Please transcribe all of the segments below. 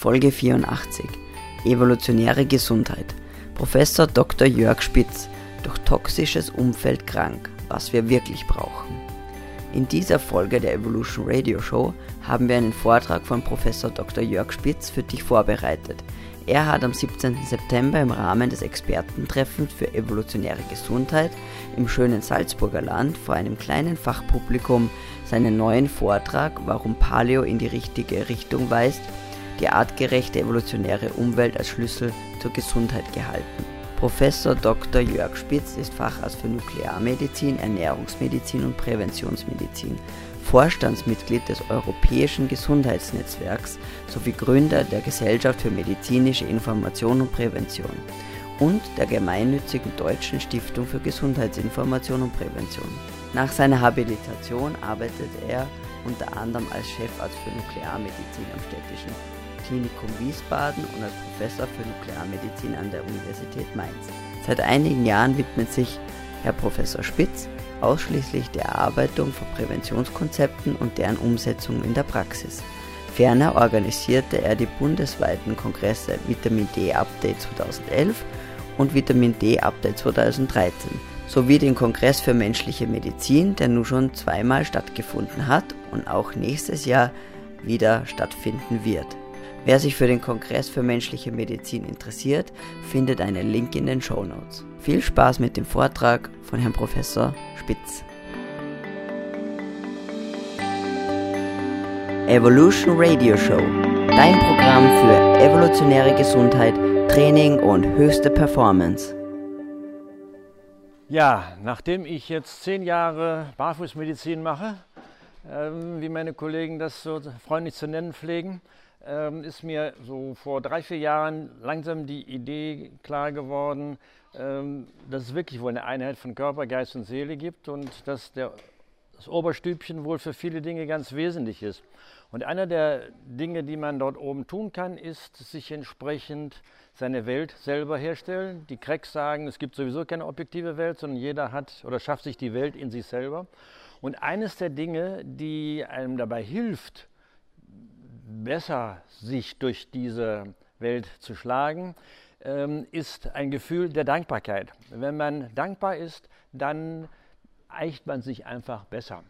Folge 84 Evolutionäre Gesundheit. Professor Dr. Jörg Spitz. Durch toxisches Umfeld krank. Was wir wirklich brauchen. In dieser Folge der Evolution Radio Show haben wir einen Vortrag von Professor Dr. Jörg Spitz für dich vorbereitet. Er hat am 17. September im Rahmen des Expertentreffens für evolutionäre Gesundheit im schönen Salzburger Land vor einem kleinen Fachpublikum seinen neuen Vortrag Warum Paleo in die richtige Richtung weist die artgerechte evolutionäre Umwelt als Schlüssel zur Gesundheit gehalten. Professor Dr. Jörg Spitz ist Facharzt für Nuklearmedizin, Ernährungsmedizin und Präventionsmedizin, Vorstandsmitglied des Europäischen Gesundheitsnetzwerks sowie Gründer der Gesellschaft für medizinische Information und Prävention und der gemeinnützigen Deutschen Stiftung für Gesundheitsinformation und Prävention. Nach seiner Habilitation arbeitet er unter anderem als Chefarzt für Nuklearmedizin am städtischen Klinikum Wiesbaden und als Professor für Nuklearmedizin an der Universität Mainz. Seit einigen Jahren widmet sich Herr Professor Spitz ausschließlich der Erarbeitung von Präventionskonzepten und deren Umsetzung in der Praxis. Ferner organisierte er die bundesweiten Kongresse Vitamin D Update 2011 und Vitamin D Update 2013 sowie den Kongress für menschliche Medizin, der nun schon zweimal stattgefunden hat und auch nächstes Jahr wieder stattfinden wird. Wer sich für den Kongress für menschliche Medizin interessiert, findet einen Link in den Show Notes. Viel Spaß mit dem Vortrag von Herrn Professor Spitz. Evolution Radio Show, dein Programm für evolutionäre Gesundheit, Training und höchste Performance. Ja, nachdem ich jetzt zehn Jahre Barfußmedizin mache, ähm, wie meine Kollegen das so freundlich zu nennen pflegen, ähm, ist mir so vor drei, vier Jahren langsam die Idee klar geworden, ähm, dass es wirklich wohl eine Einheit von Körper, Geist und Seele gibt und dass der, das Oberstübchen wohl für viele Dinge ganz wesentlich ist. Und einer der Dinge, die man dort oben tun kann, ist sich entsprechend seine Welt selber herstellen. Die Cracks sagen, es gibt sowieso keine objektive Welt, sondern jeder hat oder schafft sich die Welt in sich selber. Und eines der Dinge, die einem dabei hilft, besser sich durch diese Welt zu schlagen, ähm, ist ein Gefühl der Dankbarkeit. Wenn man dankbar ist, dann eicht man sich einfach besser.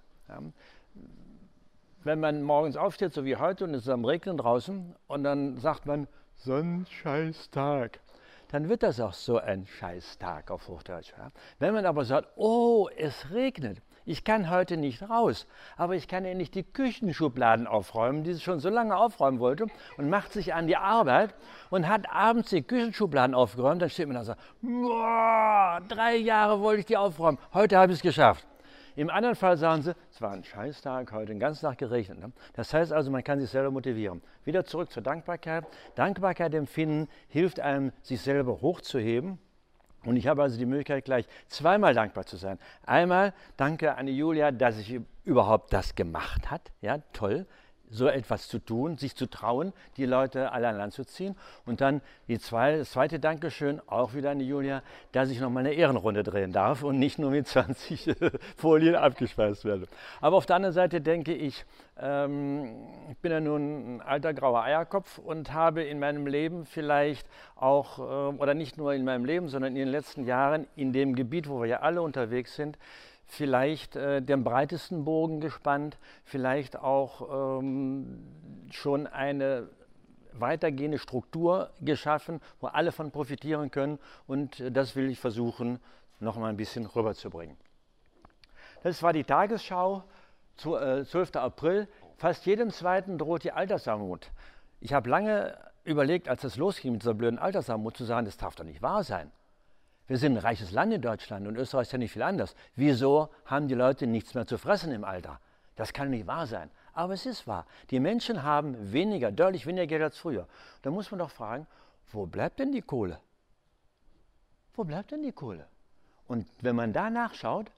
Wenn man morgens aufsteht, so wie heute, und es ist am Regnen draußen, und dann sagt man, so ein scheiß Tag, dann wird das auch so ein scheiß Tag auf Hochdeutsch. Wenn man aber sagt, oh, es regnet, ich kann heute nicht raus, aber ich kann ja nicht die Küchenschubladen aufräumen, die sie schon so lange aufräumen wollte und macht sich an die Arbeit und hat abends die Küchenschubladen aufgeräumt. Dann steht man da sagt, boah, drei Jahre wollte ich die aufräumen, heute habe ich es geschafft. Im anderen Fall sagen sie, es war ein Scheißtag, heute den ganzen Tag geregnet. Ne? Das heißt also, man kann sich selber motivieren. Wieder zurück zur Dankbarkeit. Dankbarkeit empfinden hilft einem, sich selber hochzuheben und ich habe also die Möglichkeit, gleich zweimal dankbar zu sein. Einmal danke an die Julia, dass sie überhaupt das gemacht hat. Ja, toll so etwas zu tun, sich zu trauen, die Leute alle an Land zu ziehen. Und dann zwei, das zweite Dankeschön auch wieder an die Julia, dass ich noch mal eine Ehrenrunde drehen darf und nicht nur mit 20 Folien abgespeist werde. Aber auf der anderen Seite denke ich, ähm, ich bin ja nun ein alter grauer Eierkopf und habe in meinem Leben vielleicht auch, äh, oder nicht nur in meinem Leben, sondern in den letzten Jahren in dem Gebiet, wo wir ja alle unterwegs sind, vielleicht äh, den breitesten Bogen gespannt, vielleicht auch ähm, schon eine weitergehende Struktur geschaffen, wo alle von profitieren können. Und äh, das will ich versuchen, noch mal ein bisschen rüberzubringen. Das war die Tagesschau, zu, äh, 12. April. Fast jedem Zweiten droht die Altersarmut. Ich habe lange überlegt, als es losging mit dieser blöden Altersarmut, zu sagen, das darf doch nicht wahr sein. Wir sind ein reiches Land in Deutschland und Österreich ist ja nicht viel anders. Wieso haben die Leute nichts mehr zu fressen im Alter? Das kann nicht wahr sein. Aber es ist wahr. Die Menschen haben weniger, deutlich weniger Geld als früher. Da muss man doch fragen, wo bleibt denn die Kohle? Wo bleibt denn die Kohle? Und wenn man da nachschaut,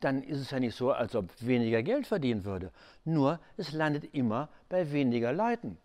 dann ist es ja nicht so, als ob weniger Geld verdienen würde. Nur es landet immer bei weniger Leuten.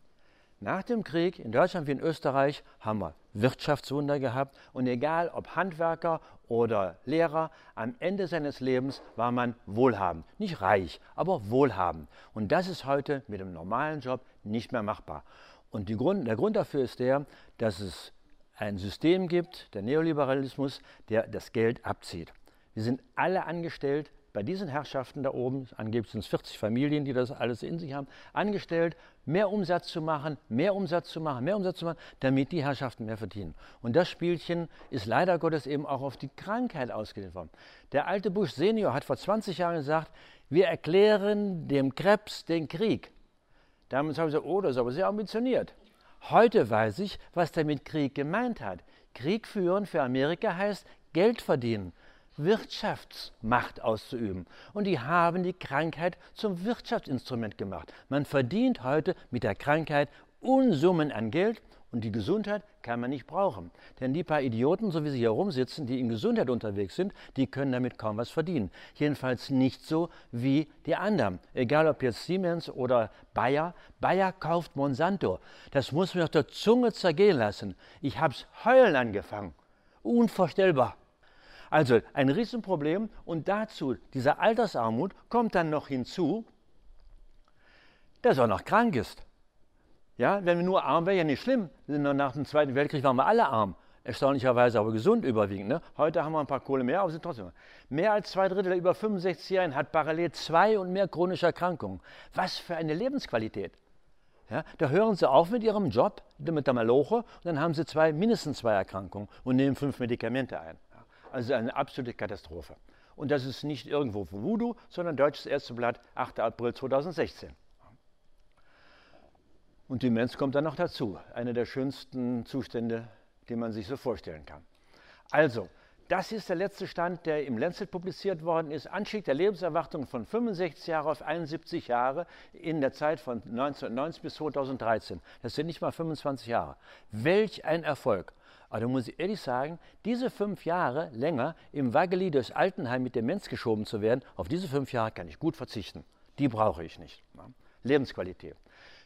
Nach dem Krieg in Deutschland wie in Österreich haben wir Wirtschaftswunder gehabt und egal ob Handwerker oder Lehrer, am Ende seines Lebens war man wohlhabend. Nicht reich, aber wohlhabend. Und das ist heute mit dem normalen Job nicht mehr machbar. Und Grund, der Grund dafür ist der, dass es ein System gibt, der Neoliberalismus, der das Geld abzieht. Wir sind alle angestellt bei diesen Herrschaften da oben, angeblich sind es 40 Familien, die das alles in sich haben, angestellt, mehr Umsatz zu machen, mehr Umsatz zu machen, mehr Umsatz zu machen, damit die Herrschaften mehr verdienen. Und das Spielchen ist leider Gottes eben auch auf die Krankheit ausgedehnt worden. Der alte Bush Senior hat vor 20 Jahren gesagt, wir erklären dem Krebs den Krieg. Damals habe ich gesagt, oh, das ist aber sehr ambitioniert. Heute weiß ich, was er mit Krieg gemeint hat. Krieg führen für Amerika heißt Geld verdienen. Wirtschaftsmacht auszuüben. Und die haben die Krankheit zum Wirtschaftsinstrument gemacht. Man verdient heute mit der Krankheit Unsummen an Geld und die Gesundheit kann man nicht brauchen. Denn die paar Idioten, so wie sie hier rumsitzen, die in Gesundheit unterwegs sind, die können damit kaum was verdienen. Jedenfalls nicht so wie die anderen. Egal ob jetzt Siemens oder Bayer. Bayer kauft Monsanto. Das muss mir auf der Zunge zergehen lassen. Ich hab's heulen angefangen. Unvorstellbar. Also ein Riesenproblem und dazu diese Altersarmut kommt dann noch hinzu, dass er noch krank ist. Ja, wenn wir nur arm wären, ja nicht schlimm. Nach dem Zweiten Weltkrieg waren wir alle arm. Erstaunlicherweise aber gesund überwiegend. Ne? Heute haben wir ein paar Kohle mehr, aber sind trotzdem. Mehr als zwei Drittel der über 65-Jährigen hat parallel zwei und mehr chronische Erkrankungen. Was für eine Lebensqualität. Ja, da hören sie auf mit ihrem Job, mit der Maloche, und dann haben sie zwei, mindestens zwei Erkrankungen und nehmen fünf Medikamente ein. Also eine absolute Katastrophe. Und das ist nicht irgendwo für Voodoo, sondern Deutsches Ärzteblatt, 8. April 2016. Und Demenz kommt dann noch dazu. Einer der schönsten Zustände, die man sich so vorstellen kann. Also, das ist der letzte Stand, der im Lancet publiziert worden ist. Anstieg der Lebenserwartung von 65 Jahre auf 71 Jahre in der Zeit von 1990 bis 2013. Das sind nicht mal 25 Jahre. Welch ein Erfolg. Aber da muss ich ehrlich sagen, diese fünf Jahre länger im Waggeli durchs Altenheim mit Demenz geschoben zu werden, auf diese fünf Jahre kann ich gut verzichten. Die brauche ich nicht. Lebensqualität.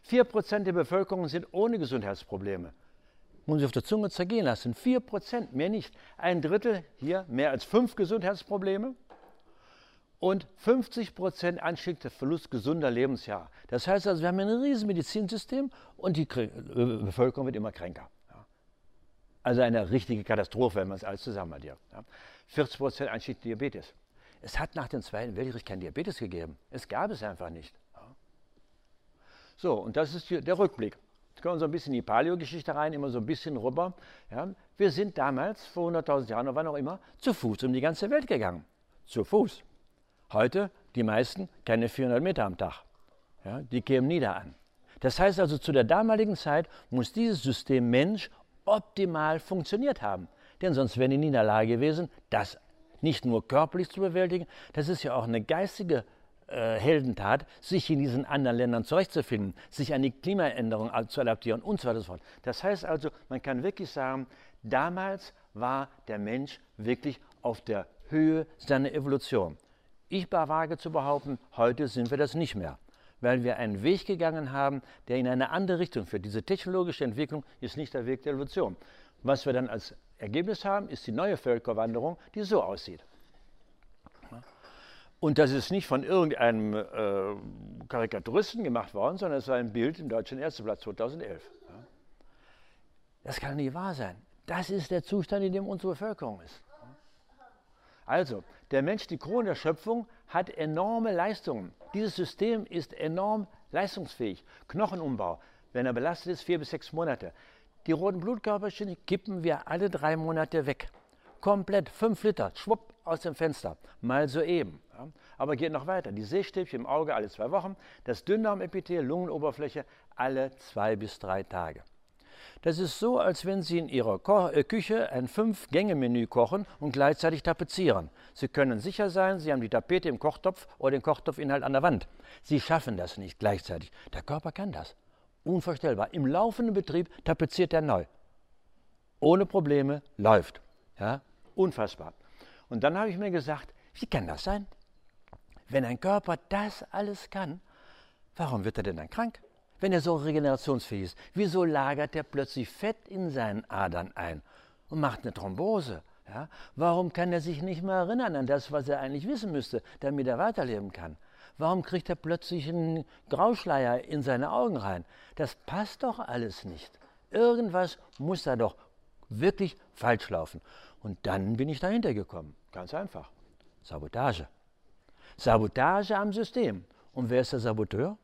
Vier Prozent der Bevölkerung sind ohne Gesundheitsprobleme. Muss ich auf der Zunge zergehen lassen. Vier Prozent, mehr nicht. Ein Drittel hier mehr als fünf Gesundheitsprobleme und 50 Prozent Anstieg der Verlust gesunder Lebensjahre. Das heißt also, wir haben ein riesiges Medizinsystem und die Bevölkerung wird immer kränker. Also eine richtige Katastrophe, wenn man es alles zusammen addiert. 40 Prozent Anstieg Diabetes. Es hat nach dem Zweiten Weltkrieg kein Diabetes gegeben. Es gab es einfach nicht. So, und das ist der Rückblick. Jetzt kommen wir so ein bisschen in die Paleo-Geschichte rein, immer so ein bisschen rüber. Ja, wir sind damals, vor 100.000 Jahren oder wann auch immer, zu Fuß um die ganze Welt gegangen. Zu Fuß. Heute, die meisten, keine 400 Meter am Tag. Ja, die kämen nie da an. Das heißt also, zu der damaligen Zeit muss dieses System Mensch optimal funktioniert haben. Denn sonst wären die nie in der Lage gewesen, das nicht nur körperlich zu bewältigen, das ist ja auch eine geistige äh, Heldentat, sich in diesen anderen Ländern zurechtzufinden, sich an die Klimaänderung zu adaptieren und so weiter und so fort. Das heißt also, man kann wirklich sagen, damals war der Mensch wirklich auf der Höhe seiner Evolution. Ich wage zu behaupten, heute sind wir das nicht mehr weil wir einen Weg gegangen haben, der in eine andere Richtung führt. Diese technologische Entwicklung ist nicht der Weg der Evolution. Was wir dann als Ergebnis haben, ist die neue Völkerwanderung, die so aussieht. Und das ist nicht von irgendeinem äh, Karikaturisten gemacht worden, sondern es war ein Bild im Deutschen Ärzteblatt 2011. Das kann nicht wahr sein. Das ist der Zustand, in dem unsere Bevölkerung ist. Also, der Mensch, die Krone der Schöpfung, hat enorme Leistungen. Dieses System ist enorm leistungsfähig. Knochenumbau, wenn er belastet ist, vier bis sechs Monate. Die roten Blutkörperchen kippen wir alle drei Monate weg. Komplett, fünf Liter, schwupp, aus dem Fenster. Mal so eben. Ja. Aber geht noch weiter. Die Sehstäbchen im Auge alle zwei Wochen. Das Dünndarmepithel, Lungenoberfläche alle zwei bis drei Tage. Das ist so, als wenn Sie in Ihrer Ko äh, Küche ein Fünf-Gänge-Menü kochen und gleichzeitig tapezieren. Sie können sicher sein, Sie haben die Tapete im Kochtopf oder den Kochtopfinhalt an der Wand. Sie schaffen das nicht gleichzeitig. Der Körper kann das. Unvorstellbar. Im laufenden Betrieb tapeziert er neu. Ohne Probleme läuft. Ja? Unfassbar. Und dann habe ich mir gesagt, wie kann das sein? Wenn ein Körper das alles kann, warum wird er denn dann krank? Wenn er so regenerationsfähig ist? Wieso lagert er plötzlich Fett in seinen Adern ein und macht eine Thrombose? Ja? Warum kann er sich nicht mehr erinnern an das, was er eigentlich wissen müsste, damit er weiterleben kann? Warum kriegt er plötzlich einen Grauschleier in seine Augen rein? Das passt doch alles nicht. Irgendwas muss da doch wirklich falsch laufen. Und dann bin ich dahinter gekommen. Ganz einfach. Sabotage. Sabotage am System. Und wer ist der Saboteur?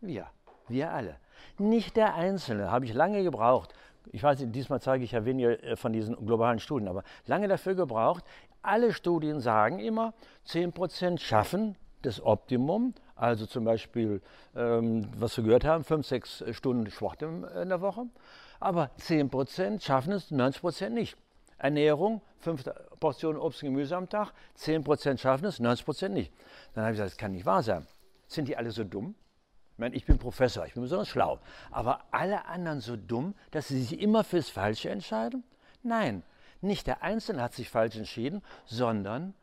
Wir. Wir alle. Nicht der Einzelne. Habe ich lange gebraucht. Ich weiß nicht, diesmal zeige ich ja weniger äh, von diesen globalen Studien, aber lange dafür gebraucht. Alle Studien sagen immer, 10% schaffen das Optimum, also zum Beispiel, ähm, was wir gehört haben, 5, 6 Stunden Sport in der Woche. Aber 10% schaffen es, 90% nicht. Ernährung, 5 Portionen Obst und Gemüse am Tag, 10% schaffen es, 90% nicht. Dann habe ich gesagt, das kann nicht wahr sein. Sind die alle so dumm? Ich meine, ich bin Professor, ich bin besonders schlau. Aber alle anderen so dumm, dass sie sich immer fürs Falsche entscheiden? Nein, nicht der Einzelne hat sich falsch entschieden, sondern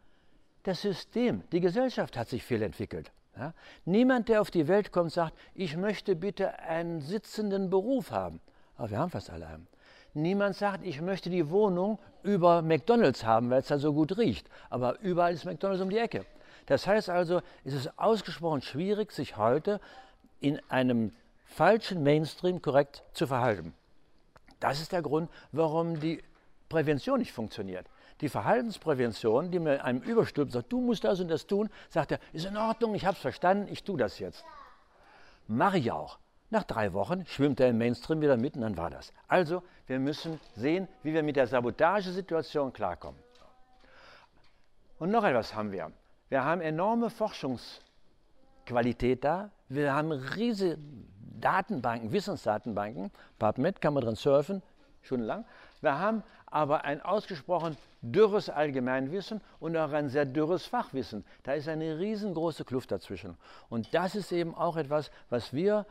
das System, die Gesellschaft hat sich fehlentwickelt. Ja? Niemand, der auf die Welt kommt, sagt, ich möchte bitte einen sitzenden Beruf haben. Aber wir haben fast alle einen. Niemand sagt, ich möchte die Wohnung über McDonald's haben, weil es da so gut riecht. Aber überall ist McDonald's um die Ecke. Das heißt also, es ist ausgesprochen schwierig, sich heute in einem falschen Mainstream korrekt zu verhalten. Das ist der Grund, warum die Prävention nicht funktioniert. Die Verhaltensprävention, die mir einem überstülpt, sagt, du musst das und das tun, sagt er, ist in Ordnung, ich habe es verstanden, ich tue das jetzt. Mache ich auch. Nach drei Wochen schwimmt er im Mainstream wieder mit und dann war das. Also, wir müssen sehen, wie wir mit der Sabotagesituation klarkommen. Und noch etwas haben wir. Wir haben enorme Forschungsqualität da. Wir haben riesige Datenbanken, Wissensdatenbanken. PubMed kann man dran surfen, stundenlang. Wir haben aber ein ausgesprochen dürres Allgemeinwissen und auch ein sehr dürres Fachwissen. Da ist eine riesengroße Kluft dazwischen. Und das ist eben auch etwas, was wir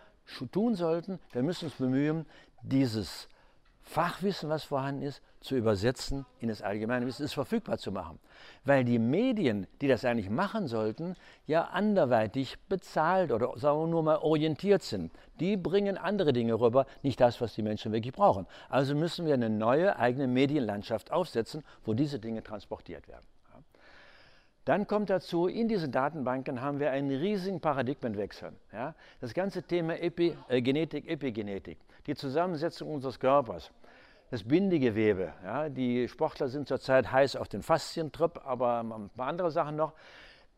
tun sollten. Wir müssen uns bemühen, dieses Fachwissen, was vorhanden ist, zu übersetzen in das allgemeine Wissen, es verfügbar zu machen. Weil die Medien, die das eigentlich machen sollten, ja anderweitig bezahlt oder sagen wir nur mal orientiert sind. Die bringen andere Dinge rüber, nicht das, was die Menschen wirklich brauchen. Also müssen wir eine neue eigene Medienlandschaft aufsetzen, wo diese Dinge transportiert werden. Dann kommt dazu, in diesen Datenbanken haben wir einen riesigen Paradigmenwechsel. Ja? Das ganze Thema Epi, äh, Genetik, Epigenetik, die Zusammensetzung unseres Körpers, das Bindegewebe. Ja? Die Sportler sind zurzeit heiß auf den Faszientrip, aber ein paar andere Sachen noch.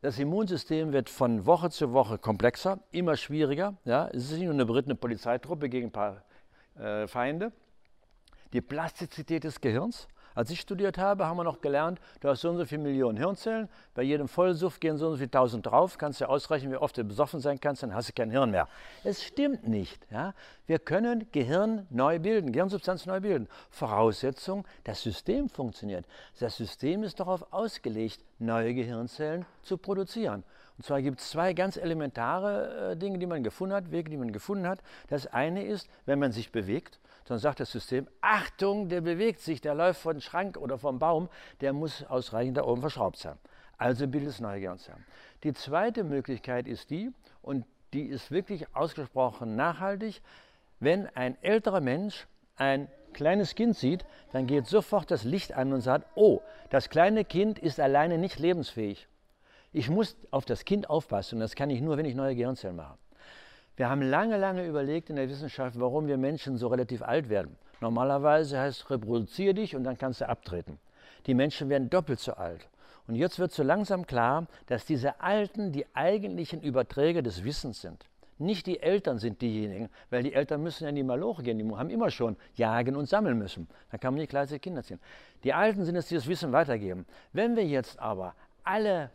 Das Immunsystem wird von Woche zu Woche komplexer, immer schwieriger. Ja? Es ist nicht nur eine berittene Polizeitruppe gegen ein paar äh, Feinde. Die Plastizität des Gehirns, als ich studiert habe, haben wir noch gelernt, du hast so und so viele Millionen Hirnzellen, bei jedem Vollsuff gehen so und so viele tausend drauf, kannst du ausrechnen, wie oft du besoffen sein kannst, dann hast du kein Hirn mehr. Es stimmt nicht. Ja? Wir können Gehirn neu bilden, Gehirnsubstanz neu bilden. Voraussetzung, das System funktioniert. Das System ist darauf ausgelegt, neue Gehirnzellen zu produzieren. Und zwar gibt es zwei ganz elementare äh, Dinge, die man gefunden hat, Wege, die man gefunden hat. Das eine ist, wenn man sich bewegt, dann sagt das System, Achtung, der bewegt sich, der läuft von Schrank oder vom Baum, der muss ausreichend da oben verschraubt sein. Also bildet es neue Gehirnzellen. Die zweite Möglichkeit ist die, und die ist wirklich ausgesprochen nachhaltig, wenn ein älterer Mensch ein kleines Kind sieht, dann geht sofort das Licht an und sagt, oh, das kleine Kind ist alleine nicht lebensfähig. Ich muss auf das Kind aufpassen und das kann ich nur, wenn ich neue Gehirnzellen mache. Wir haben lange, lange überlegt in der Wissenschaft, warum wir Menschen so relativ alt werden. Normalerweise heißt es, reproduziere dich und dann kannst du abtreten. Die Menschen werden doppelt so alt. Und jetzt wird so langsam klar, dass diese Alten die eigentlichen Überträger des Wissens sind. Nicht die Eltern sind diejenigen, weil die Eltern müssen ja in die Maloche gehen, die haben immer schon jagen und sammeln müssen. Da kann man nicht kleine Kinder ziehen. Die Alten sind es, die das Wissen weitergeben. Wenn wir jetzt aber alle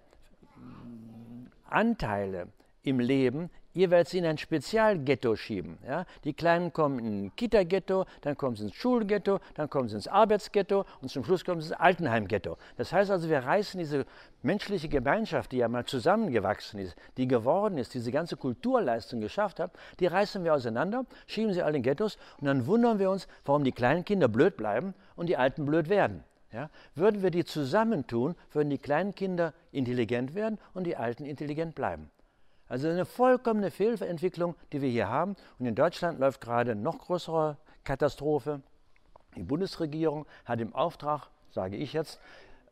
Anteile im Leben jeweils in ein Spezialghetto schieben. Ja? Die Kleinen kommen in ein Kita-Ghetto, dann kommen sie ins Schulghetto, dann kommen sie ins Arbeitsghetto und zum Schluss kommen sie ins Altenheimghetto. Das heißt also, wir reißen diese menschliche Gemeinschaft, die ja mal zusammengewachsen ist, die geworden ist, diese ganze Kulturleistung geschafft hat, die reißen wir auseinander, schieben sie alle in Ghettos und dann wundern wir uns, warum die kleinen Kinder blöd bleiben und die Alten blöd werden. Ja? Würden wir die zusammentun, würden die kleinen Kinder intelligent werden und die Alten intelligent bleiben. Also eine vollkommene Fehlentwicklung, die wir hier haben. Und in Deutschland läuft gerade noch größere Katastrophe. Die Bundesregierung hat im Auftrag, sage ich jetzt,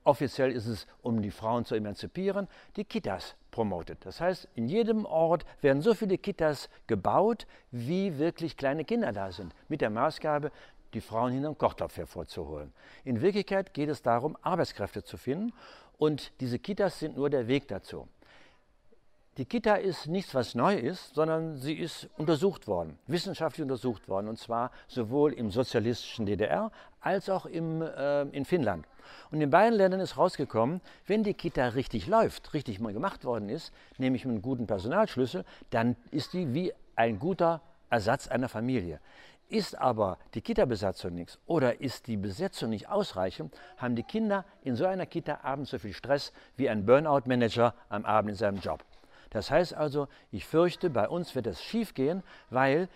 offiziell ist es, um die Frauen zu emanzipieren, die Kitas promotet. Das heißt, in jedem Ort werden so viele Kitas gebaut, wie wirklich kleine Kinder da sind, mit der Maßgabe, die Frauen hinterm Kochtopf hervorzuholen. In Wirklichkeit geht es darum, Arbeitskräfte zu finden und diese Kitas sind nur der Weg dazu. Die Kita ist nichts, was neu ist, sondern sie ist untersucht worden, wissenschaftlich untersucht worden, und zwar sowohl im sozialistischen DDR als auch im, äh, in Finnland. Und in beiden Ländern ist rausgekommen, wenn die Kita richtig läuft, richtig mal gemacht worden ist, nämlich mit einem guten Personalschlüssel, dann ist die wie ein guter Ersatz einer Familie. Ist aber die Kita-Besatzung nichts oder ist die Besetzung nicht ausreichend, haben die Kinder in so einer Kita abends so viel Stress wie ein Burnout-Manager am Abend in seinem Job. Das heißt also, ich fürchte, bei uns wird es schiefgehen, weil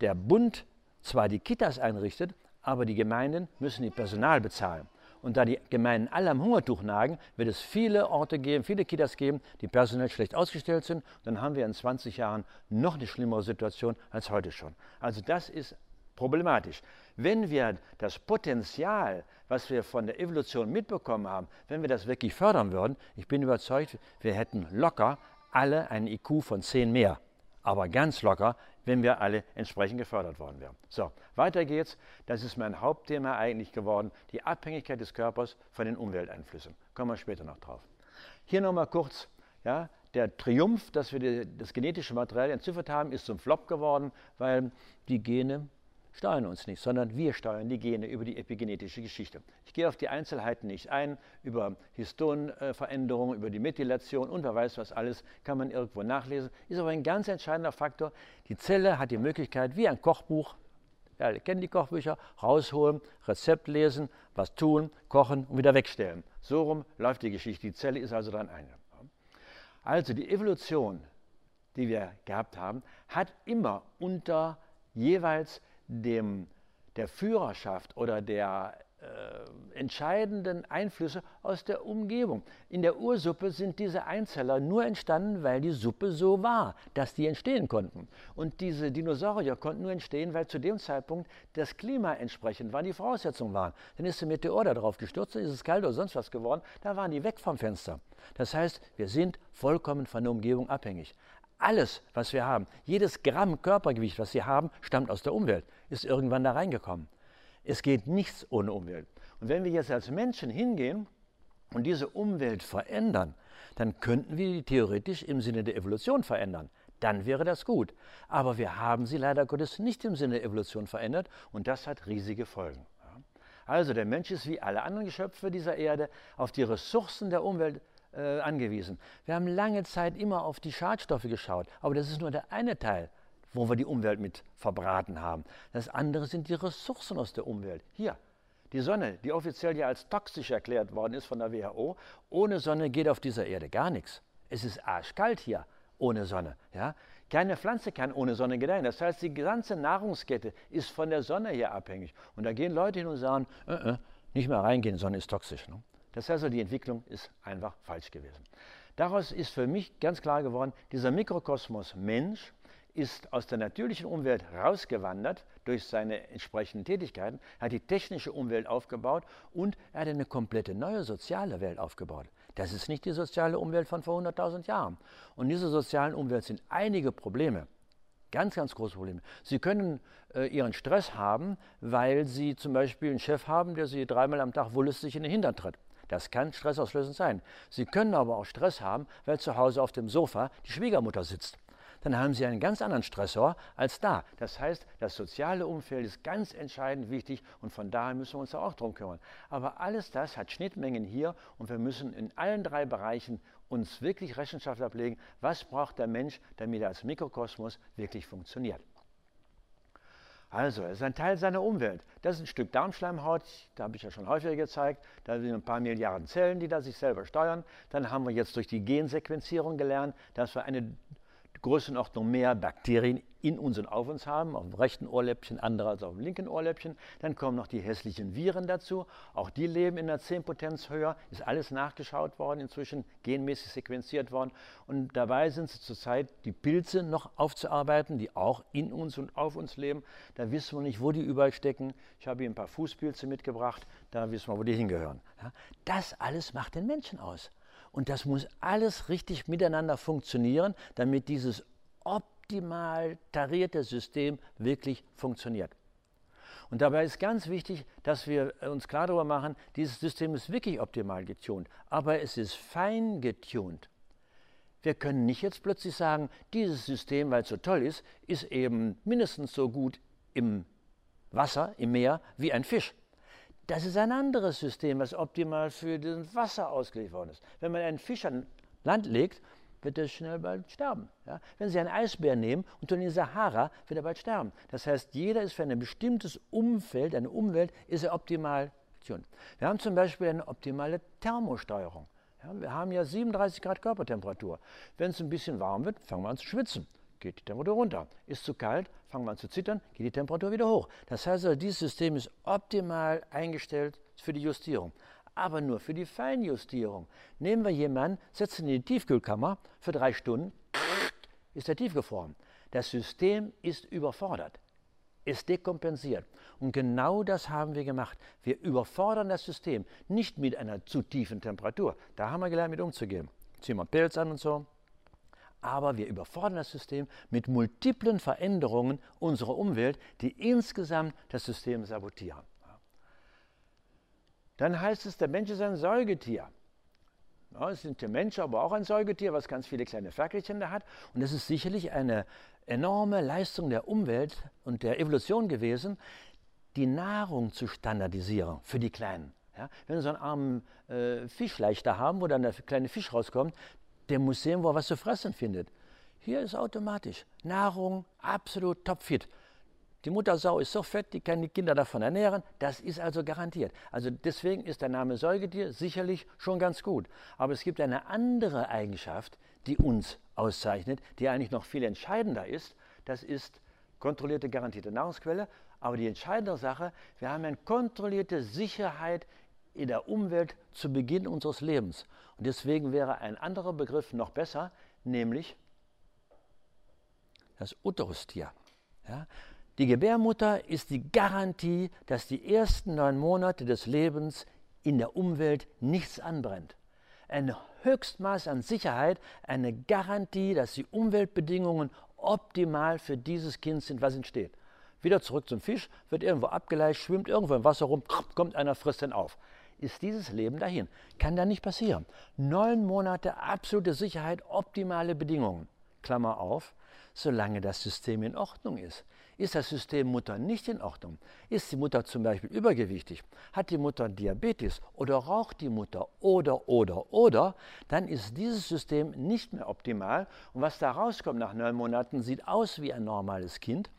der Bund zwar die Kitas einrichtet, aber die Gemeinden müssen die Personal bezahlen. Und da die Gemeinden alle am Hungertuch nagen, wird es viele Orte geben, viele Kitas geben, die personell schlecht ausgestellt sind. Dann haben wir in 20 Jahren noch eine schlimmere Situation als heute schon. Also das ist problematisch. Wenn wir das Potenzial, was wir von der Evolution mitbekommen haben, wenn wir das wirklich fördern würden, ich bin überzeugt, wir hätten locker alle einen IQ von 10 mehr. Aber ganz locker, wenn wir alle entsprechend gefördert worden wären. So, weiter geht's. Das ist mein Hauptthema eigentlich geworden, die Abhängigkeit des Körpers von den Umwelteinflüssen. Kommen wir später noch drauf. Hier nochmal kurz, ja, der Triumph, dass wir die, das genetische Material entziffert haben, ist zum Flop geworden, weil die Gene steuern uns nicht, sondern wir steuern die Gene über die epigenetische Geschichte. Ich gehe auf die Einzelheiten nicht ein, über Histonveränderungen, über die Methylation und wer weiß was alles, kann man irgendwo nachlesen. Ist aber ein ganz entscheidender Faktor. Die Zelle hat die Möglichkeit, wie ein Kochbuch, ja, ihr kennt die Kochbücher, rausholen, Rezept lesen, was tun, kochen und wieder wegstellen. So rum läuft die Geschichte. Die Zelle ist also dann eine. Also die Evolution, die wir gehabt haben, hat immer unter jeweils dem, der Führerschaft oder der äh, entscheidenden Einflüsse aus der Umgebung. In der Ursuppe sind diese Einzeller nur entstanden, weil die Suppe so war, dass die entstehen konnten. Und diese Dinosaurier konnten nur entstehen, weil zu dem Zeitpunkt das Klima entsprechend war, die Voraussetzungen waren. Dann ist ein Meteor da drauf gestürzt, dann ist es kalt oder sonst was geworden, da waren die weg vom Fenster. Das heißt, wir sind vollkommen von der Umgebung abhängig. Alles, was wir haben, jedes Gramm Körpergewicht, was wir haben, stammt aus der Umwelt, ist irgendwann da reingekommen. Es geht nichts ohne Umwelt. Und wenn wir jetzt als Menschen hingehen und diese Umwelt verändern, dann könnten wir die theoretisch im Sinne der Evolution verändern. Dann wäre das gut. Aber wir haben sie leider Gottes nicht im Sinne der Evolution verändert und das hat riesige Folgen. Also der Mensch ist wie alle anderen Geschöpfe dieser Erde auf die Ressourcen der Umwelt äh, angewiesen. Wir haben lange Zeit immer auf die Schadstoffe geschaut, aber das ist nur der eine Teil, wo wir die Umwelt mit verbraten haben. Das andere sind die Ressourcen aus der Umwelt. Hier, die Sonne, die offiziell ja als toxisch erklärt worden ist von der WHO. Ohne Sonne geht auf dieser Erde gar nichts. Es ist arschkalt hier ohne Sonne. Ja? Keine Pflanze kann ohne Sonne gedeihen. Das heißt, die ganze Nahrungskette ist von der Sonne hier abhängig. Und da gehen Leute hin und sagen, äh, äh, nicht mehr reingehen, Sonne ist toxisch. Ne? Das heißt also, die Entwicklung ist einfach falsch gewesen. Daraus ist für mich ganz klar geworden, dieser Mikrokosmos Mensch ist aus der natürlichen Umwelt rausgewandert durch seine entsprechenden Tätigkeiten, hat die technische Umwelt aufgebaut und er hat eine komplette neue soziale Welt aufgebaut. Das ist nicht die soziale Umwelt von vor 100.000 Jahren. Und in dieser sozialen Umwelt sind einige Probleme. Ganz, ganz große Probleme. Sie können äh, ihren Stress haben, weil Sie zum Beispiel einen Chef haben, der Sie dreimal am Tag wollüstig in den Hintern tritt. Das kann stressauslösend sein. Sie können aber auch Stress haben, weil zu Hause auf dem Sofa die Schwiegermutter sitzt. Dann haben Sie einen ganz anderen Stressor als da. Das heißt, das soziale Umfeld ist ganz entscheidend wichtig und von daher müssen wir uns auch darum kümmern. Aber alles das hat Schnittmengen hier und wir müssen in allen drei Bereichen uns wirklich Rechenschaft ablegen, was braucht der Mensch, damit er als Mikrokosmos wirklich funktioniert. Also, es ist ein Teil seiner Umwelt. Das ist ein Stück Darmschleimhaut, da habe ich ja schon häufiger gezeigt. Da sind ein paar Milliarden Zellen, die da sich selber steuern. Dann haben wir jetzt durch die Gensequenzierung gelernt, dass wir eine Größenordnung mehr Bakterien in uns und auf uns haben, auf dem rechten Ohrläppchen, andere als auf dem linken Ohrläppchen. Dann kommen noch die hässlichen Viren dazu. Auch die leben in der 10 Potenz höher. Ist alles nachgeschaut worden, inzwischen genmäßig sequenziert worden. Und dabei sind sie zurzeit die Pilze noch aufzuarbeiten, die auch in uns und auf uns leben. Da wissen wir nicht, wo die überall stecken. Ich habe hier ein paar Fußpilze mitgebracht. Da wissen wir, wo die hingehören. Das alles macht den Menschen aus. Und das muss alles richtig miteinander funktionieren, damit dieses optimal tarierte System wirklich funktioniert. Und dabei ist ganz wichtig, dass wir uns klar darüber machen, dieses System ist wirklich optimal getunt, aber es ist fein getunt. Wir können nicht jetzt plötzlich sagen, dieses System, weil es so toll ist, ist eben mindestens so gut im Wasser, im Meer, wie ein Fisch. Das ist ein anderes System, was optimal für das Wasser ausgelegt worden ist. Wenn man einen Fisch an Land legt, wird er schnell bald sterben. Ja? Wenn Sie einen Eisbär nehmen und tun in die Sahara, wird er bald sterben. Das heißt, jeder ist für ein bestimmtes Umfeld, eine Umwelt, ist er optimal. Wir haben zum Beispiel eine optimale Thermosteuerung. Ja, wir haben ja 37 Grad Körpertemperatur. Wenn es ein bisschen warm wird, fangen wir an zu schwitzen geht die Temperatur runter. Ist zu kalt, fangen wir an zu zittern, geht die Temperatur wieder hoch. Das heißt also, dieses System ist optimal eingestellt für die Justierung. Aber nur für die Feinjustierung. Nehmen wir jemanden, setzen ihn in die Tiefkühlkammer für drei Stunden, ist er tiefgefroren. Das System ist überfordert, ist dekompensiert. Und genau das haben wir gemacht. Wir überfordern das System nicht mit einer zu tiefen Temperatur. Da haben wir gelernt, mit umzugehen. Ziehen wir Pilz an und so, aber wir überfordern das System mit multiplen Veränderungen unserer Umwelt, die insgesamt das System sabotieren. Dann heißt es, der Mensch ist ein Säugetier. Ja, es sind der Mensch aber auch ein Säugetier, was ganz viele kleine Ferkelchen da hat. Und das ist sicherlich eine enorme Leistung der Umwelt und der Evolution gewesen, die Nahrung zu standardisieren für die Kleinen. Ja, wenn wir so einen armen äh, Fischleich haben, wo dann der kleine Fisch rauskommt, der muss sehen, wo er was zu fressen findet. Hier ist automatisch. Nahrung absolut topfit. Die Muttersau ist so fett, die kann die Kinder davon ernähren. Das ist also garantiert. Also deswegen ist der Name Säugetier sicherlich schon ganz gut. Aber es gibt eine andere Eigenschaft, die uns auszeichnet, die eigentlich noch viel entscheidender ist. Das ist kontrollierte, garantierte Nahrungsquelle. Aber die entscheidende Sache, wir haben eine kontrollierte Sicherheit in der Umwelt zu Beginn unseres Lebens. Und deswegen wäre ein anderer Begriff noch besser, nämlich das Uterustier. Ja? Die Gebärmutter ist die Garantie, dass die ersten neun Monate des Lebens in der Umwelt nichts anbrennt. Ein Höchstmaß an Sicherheit, eine Garantie, dass die Umweltbedingungen optimal für dieses Kind sind, was entsteht. Wieder zurück zum Fisch, wird irgendwo abgeleicht, schwimmt irgendwo im Wasser rum, kommt einer, frisst ihn auf ist dieses Leben dahin. Kann da nicht passieren. Neun Monate absolute Sicherheit, optimale Bedingungen. Klammer auf, solange das System in Ordnung ist. Ist das System Mutter nicht in Ordnung? Ist die Mutter zum Beispiel übergewichtig? Hat die Mutter Diabetes oder raucht die Mutter oder, oder, oder? Dann ist dieses System nicht mehr optimal. Und was da rauskommt nach neun Monaten, sieht aus wie ein normales Kind,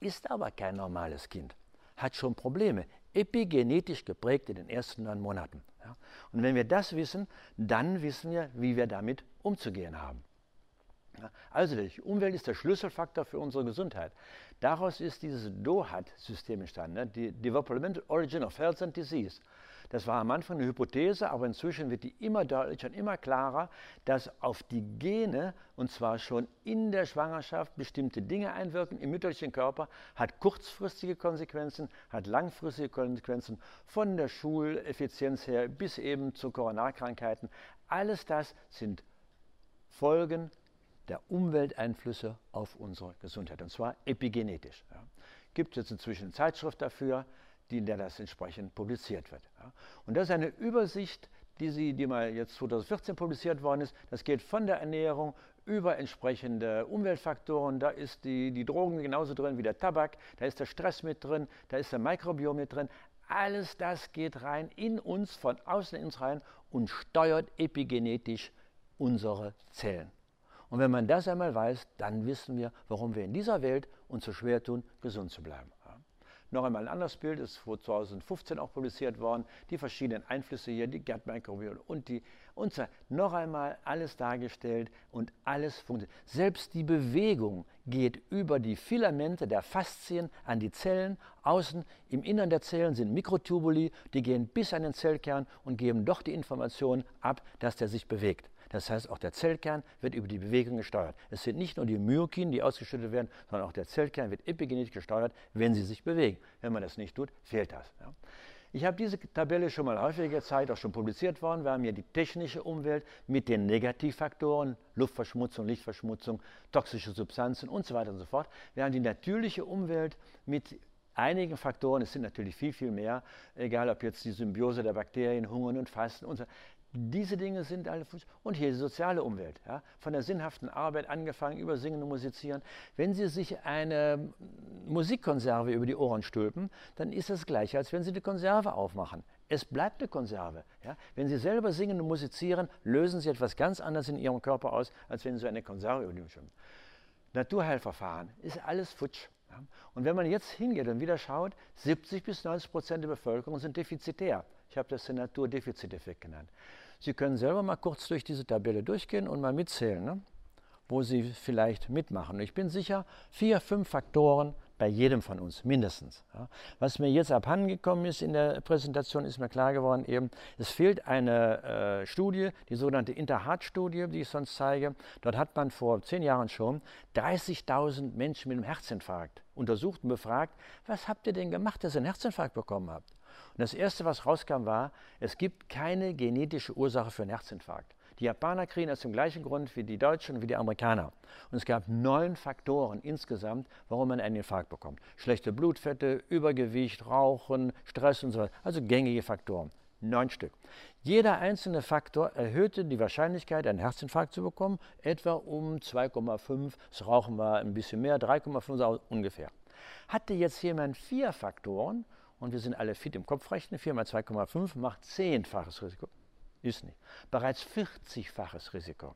ist aber kein normales Kind. Hat schon Probleme, epigenetisch geprägt in den ersten neun Monaten. Ja. Und wenn wir das wissen, dann wissen wir, wie wir damit umzugehen haben. Ja. Also die Umwelt ist der Schlüsselfaktor für unsere Gesundheit. Daraus ist dieses DOHAT-System entstanden, ne? die Developmental Origin of Health and Disease. Das war am Anfang eine Hypothese, aber inzwischen wird die immer deutlicher und immer klarer, dass auf die Gene, und zwar schon in der Schwangerschaft, bestimmte Dinge einwirken im mütterlichen Körper, hat kurzfristige Konsequenzen, hat langfristige Konsequenzen von der Schuleffizienz her bis eben zu Koronarkrankheiten. Alles das sind Folgen der Umwelteinflüsse auf unsere Gesundheit, und zwar epigenetisch. Ja. Gibt es jetzt inzwischen eine Zeitschrift dafür, die, in der das entsprechend publiziert wird. Und das ist eine Übersicht, die, sie, die mal jetzt 2014 publiziert worden ist. Das geht von der Ernährung über entsprechende Umweltfaktoren. Da ist die, die Drogen genauso drin wie der Tabak, da ist der Stress mit drin, da ist der Mikrobiom mit drin. Alles das geht rein in uns, von außen ins rein und steuert epigenetisch unsere Zellen. Und wenn man das einmal weiß, dann wissen wir, warum wir in dieser Welt uns so schwer tun, gesund zu bleiben. Noch einmal ein anderes Bild, ist 2015 auch publiziert worden. Die verschiedenen Einflüsse hier, die Gut-Mikrobiom und die so. Noch einmal alles dargestellt und alles funktioniert. Selbst die Bewegung geht über die Filamente der Faszien an die Zellen. Außen im Innern der Zellen sind Mikrotubuli, die gehen bis an den Zellkern und geben doch die Information ab, dass der sich bewegt. Das heißt, auch der Zellkern wird über die Bewegung gesteuert. Es sind nicht nur die Myokine, die ausgeschüttet werden, sondern auch der Zellkern wird epigenetisch gesteuert, wenn sie sich bewegen. Wenn man das nicht tut, fehlt das. Ja. Ich habe diese Tabelle schon mal häufiger gezeigt, auch schon publiziert worden. Wir haben hier die technische Umwelt mit den Negativfaktoren, Luftverschmutzung, Lichtverschmutzung, toxische Substanzen und so weiter und so fort. Wir haben die natürliche Umwelt mit einigen Faktoren, es sind natürlich viel, viel mehr, egal ob jetzt die Symbiose der Bakterien, Hungern und Fasten und so. Diese Dinge sind alle und hier die soziale Umwelt, ja, von der sinnhaften Arbeit angefangen über Singen und Musizieren. Wenn Sie sich eine Musikkonserve über die Ohren stülpen, dann ist das gleich, als wenn Sie die Konserve aufmachen. Es bleibt eine Konserve. Ja. Wenn Sie selber singen und musizieren, lösen Sie etwas ganz anderes in Ihrem Körper aus, als wenn Sie eine Konserve über die Ohren stülpen. Naturheilverfahren ist alles futsch. Ja. Und wenn man jetzt hingeht und wieder schaut, 70 bis 90 Prozent der Bevölkerung sind defizitär. Ich habe das den Naturdefiziteffekt genannt. Sie können selber mal kurz durch diese Tabelle durchgehen und mal mitzählen, ne? wo Sie vielleicht mitmachen. Ich bin sicher, vier, fünf Faktoren bei jedem von uns, mindestens. Ja. Was mir jetzt abhandengekommen ist in der Präsentation, ist mir klar geworden, eben, es fehlt eine äh, Studie, die sogenannte Interheart-Studie, die ich sonst zeige. Dort hat man vor zehn Jahren schon 30.000 Menschen mit einem Herzinfarkt untersucht und befragt, was habt ihr denn gemacht, dass ihr einen Herzinfarkt bekommen habt? Und das Erste, was rauskam, war, es gibt keine genetische Ursache für einen Herzinfarkt. Die Japaner kriegen das zum gleichen Grund wie die Deutschen und wie die Amerikaner. Und es gab neun Faktoren insgesamt, warum man einen Infarkt bekommt. Schlechte Blutfette, Übergewicht, Rauchen, Stress und so weiter. Also gängige Faktoren. Neun Stück. Jeder einzelne Faktor erhöhte die Wahrscheinlichkeit, einen Herzinfarkt zu bekommen, etwa um 2,5. Das Rauchen war ein bisschen mehr, 3,5 ungefähr. Hatte jetzt jemand vier Faktoren, und wir sind alle fit im Kopfrechnen, 4 mal 2,5 macht 10-faches Risiko. Ist nicht. Bereits 40-faches Risiko.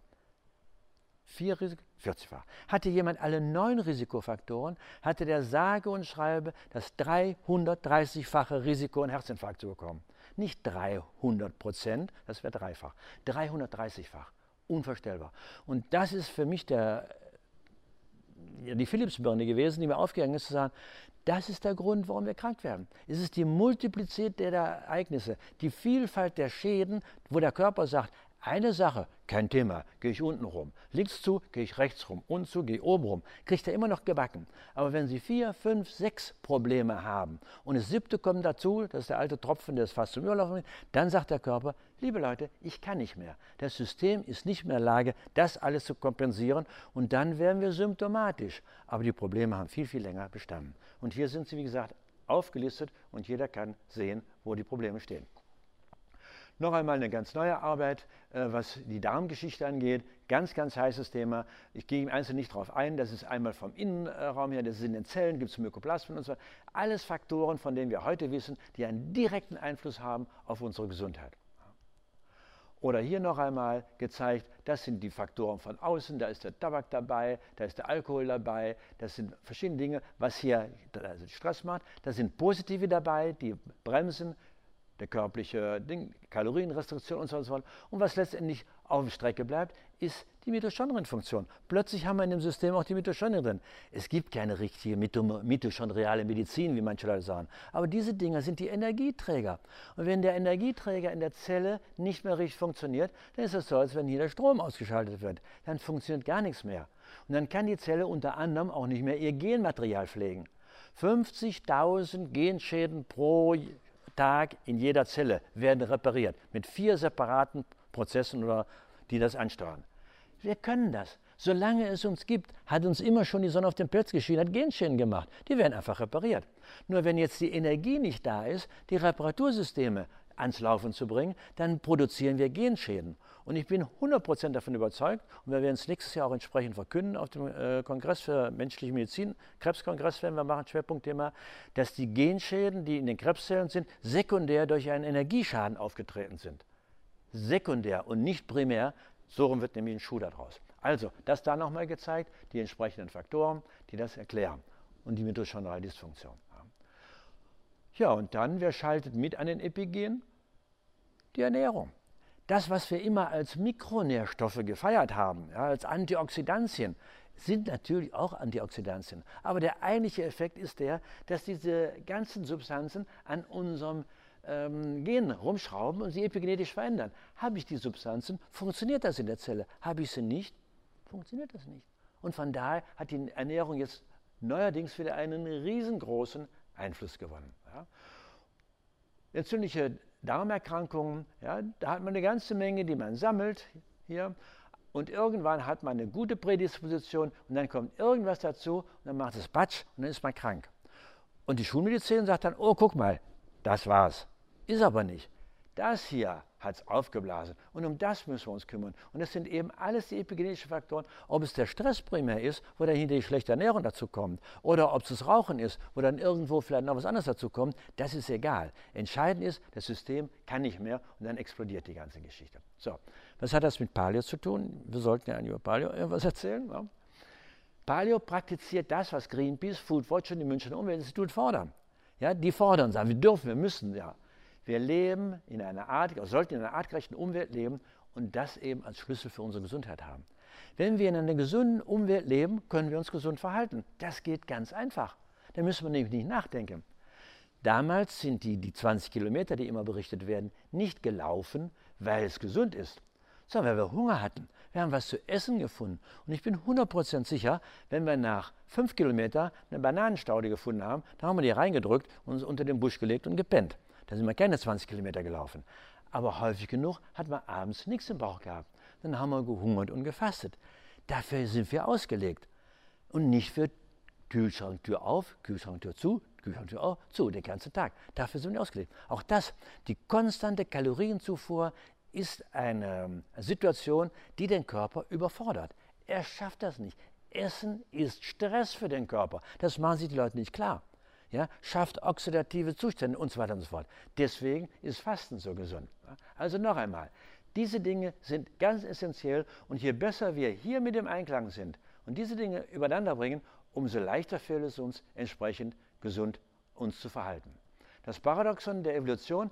Vier Risiko, 40-fach. Hatte jemand alle neun Risikofaktoren, hatte der sage und schreibe das 330-fache Risiko, einen Herzinfarkt zu bekommen. Nicht 300 Prozent, das wäre dreifach. 330-fach. Unvorstellbar. Und das ist für mich der, die Philipsbirne gewesen, die mir aufgegangen ist, zu sagen, das ist der Grund, warum wir krank werden. Es ist die Multiplizität der Ereignisse, die Vielfalt der Schäden, wo der Körper sagt, eine Sache, kein Thema, gehe ich unten rum. Links zu, gehe ich rechts rum. Unten zu, gehe ich oben rum. Kriegt er immer noch gebacken. Aber wenn Sie vier, fünf, sechs Probleme haben und das siebte kommt dazu, das ist der alte Tropfen, der ist fast zum Überlaufen, dann sagt der Körper, liebe Leute, ich kann nicht mehr. Das System ist nicht mehr in der Lage, das alles zu kompensieren und dann werden wir symptomatisch. Aber die Probleme haben viel, viel länger bestanden. Und hier sind sie, wie gesagt, aufgelistet und jeder kann sehen, wo die Probleme stehen. Noch einmal eine ganz neue Arbeit, äh, was die Darmgeschichte angeht. Ganz, ganz heißes Thema. Ich gehe im Einzelnen nicht darauf ein. Das ist einmal vom Innenraum her, das ist in den Zellen, gibt es Mykoplasmen und so. Alles Faktoren, von denen wir heute wissen, die einen direkten Einfluss haben auf unsere Gesundheit. Oder hier noch einmal gezeigt, das sind die Faktoren von außen, da ist der Tabak dabei, da ist der Alkohol dabei, das sind verschiedene Dinge, was hier also Stress macht. Da sind positive dabei, die bremsen, der körperliche Ding, Kalorienrestriktion und so weiter. Und was letztendlich auf der Strecke bleibt, ist die Mitochondrienfunktion. Plötzlich haben wir in dem System auch die Mitochondrien. Es gibt keine richtige mitochondriale Medizin, wie manche Leute sagen. Aber diese Dinger sind die Energieträger. Und wenn der Energieträger in der Zelle nicht mehr richtig funktioniert, dann ist es so, als wenn hier der Strom ausgeschaltet wird. Dann funktioniert gar nichts mehr. Und dann kann die Zelle unter anderem auch nicht mehr ihr Genmaterial pflegen. 50.000 Genschäden pro Tag in jeder Zelle werden repariert mit vier separaten Prozessen, oder, die das ansteuern. Wir können das. Solange es uns gibt, hat uns immer schon die Sonne auf den Platz geschienen, hat Genschäden gemacht. Die werden einfach repariert. Nur wenn jetzt die Energie nicht da ist, die Reparatursysteme ans Laufen zu bringen, dann produzieren wir Genschäden. Und ich bin 100% davon überzeugt, und wir werden es nächstes Jahr auch entsprechend verkünden auf dem äh, Kongress für menschliche Medizin, Krebskongress werden wir machen, Schwerpunktthema, dass die Genschäden, die in den Krebszellen sind, sekundär durch einen Energieschaden aufgetreten sind. Sekundär und nicht primär, so rum wird nämlich ein Schuh daraus. Also, das da nochmal gezeigt, die entsprechenden Faktoren, die das erklären und die mitochondriale Dysfunktion. Ja, und dann, wer schaltet mit an den Epigen? Die Ernährung. Das, was wir immer als Mikronährstoffe gefeiert haben, ja, als Antioxidantien, sind natürlich auch Antioxidantien. Aber der eigentliche Effekt ist der, dass diese ganzen Substanzen an unserem ähm, Gen rumschrauben und sie epigenetisch verändern. Habe ich die Substanzen, funktioniert das in der Zelle. Habe ich sie nicht, funktioniert das nicht. Und von daher hat die Ernährung jetzt neuerdings wieder einen riesengroßen Einfluss gewonnen. Ja. Entzündliche Darmerkrankungen, ja, da hat man eine ganze Menge, die man sammelt hier. Und irgendwann hat man eine gute Prädisposition und dann kommt irgendwas dazu und dann macht es Batsch und dann ist man krank. Und die Schulmedizin sagt dann, oh, guck mal, das war's. Ist aber nicht. Das hier hat es aufgeblasen. Und um das müssen wir uns kümmern. Und das sind eben alles die epigenetischen Faktoren. Ob es der Stress primär ist, wo dann hinter die schlechte Ernährung dazu kommt, oder ob es das Rauchen ist, wo dann irgendwo vielleicht noch was anderes dazu kommt, das ist egal. Entscheidend ist, das System kann nicht mehr und dann explodiert die ganze Geschichte. So, was hat das mit Paleo zu tun? Wir sollten ja über Paleo irgendwas erzählen. Ja? Paleo praktiziert das, was Greenpeace, Foodwatch und die Münchner Umweltinstitut fordern. Ja, die fordern, sagen, wir dürfen, wir müssen, ja. Wir leben in einer Art, sollten in einer artgerechten Umwelt leben und das eben als Schlüssel für unsere Gesundheit haben. Wenn wir in einer gesunden Umwelt leben, können wir uns gesund verhalten. Das geht ganz einfach. Da müssen wir nämlich nicht nachdenken. Damals sind die, die 20 Kilometer, die immer berichtet werden, nicht gelaufen, weil es gesund ist, sondern weil wir Hunger hatten. Wir haben was zu essen gefunden. Und ich bin 100% sicher, wenn wir nach fünf Kilometern eine Bananenstaude gefunden haben, dann haben wir die reingedrückt und uns unter den Busch gelegt und gepennt. Da sind wir keine 20 Kilometer gelaufen. Aber häufig genug hat man abends nichts im Bauch gehabt. Dann haben wir gehungert und gefastet. Dafür sind wir ausgelegt. Und nicht für Kühlschranktür auf, Kühlschranktür zu, Kühlschranktür auf, zu, den ganzen Tag. Dafür sind wir ausgelegt. Auch das, die konstante Kalorienzufuhr ist eine Situation, die den Körper überfordert. Er schafft das nicht. Essen ist Stress für den Körper. Das machen sich die Leute nicht klar ja, schafft oxidative Zustände und so weiter und so fort. Deswegen ist Fasten so gesund. Also noch einmal, diese Dinge sind ganz essentiell und je besser wir hier mit dem Einklang sind und diese Dinge übereinander bringen, umso leichter fällt es uns entsprechend gesund uns zu verhalten. Das Paradoxon der Evolution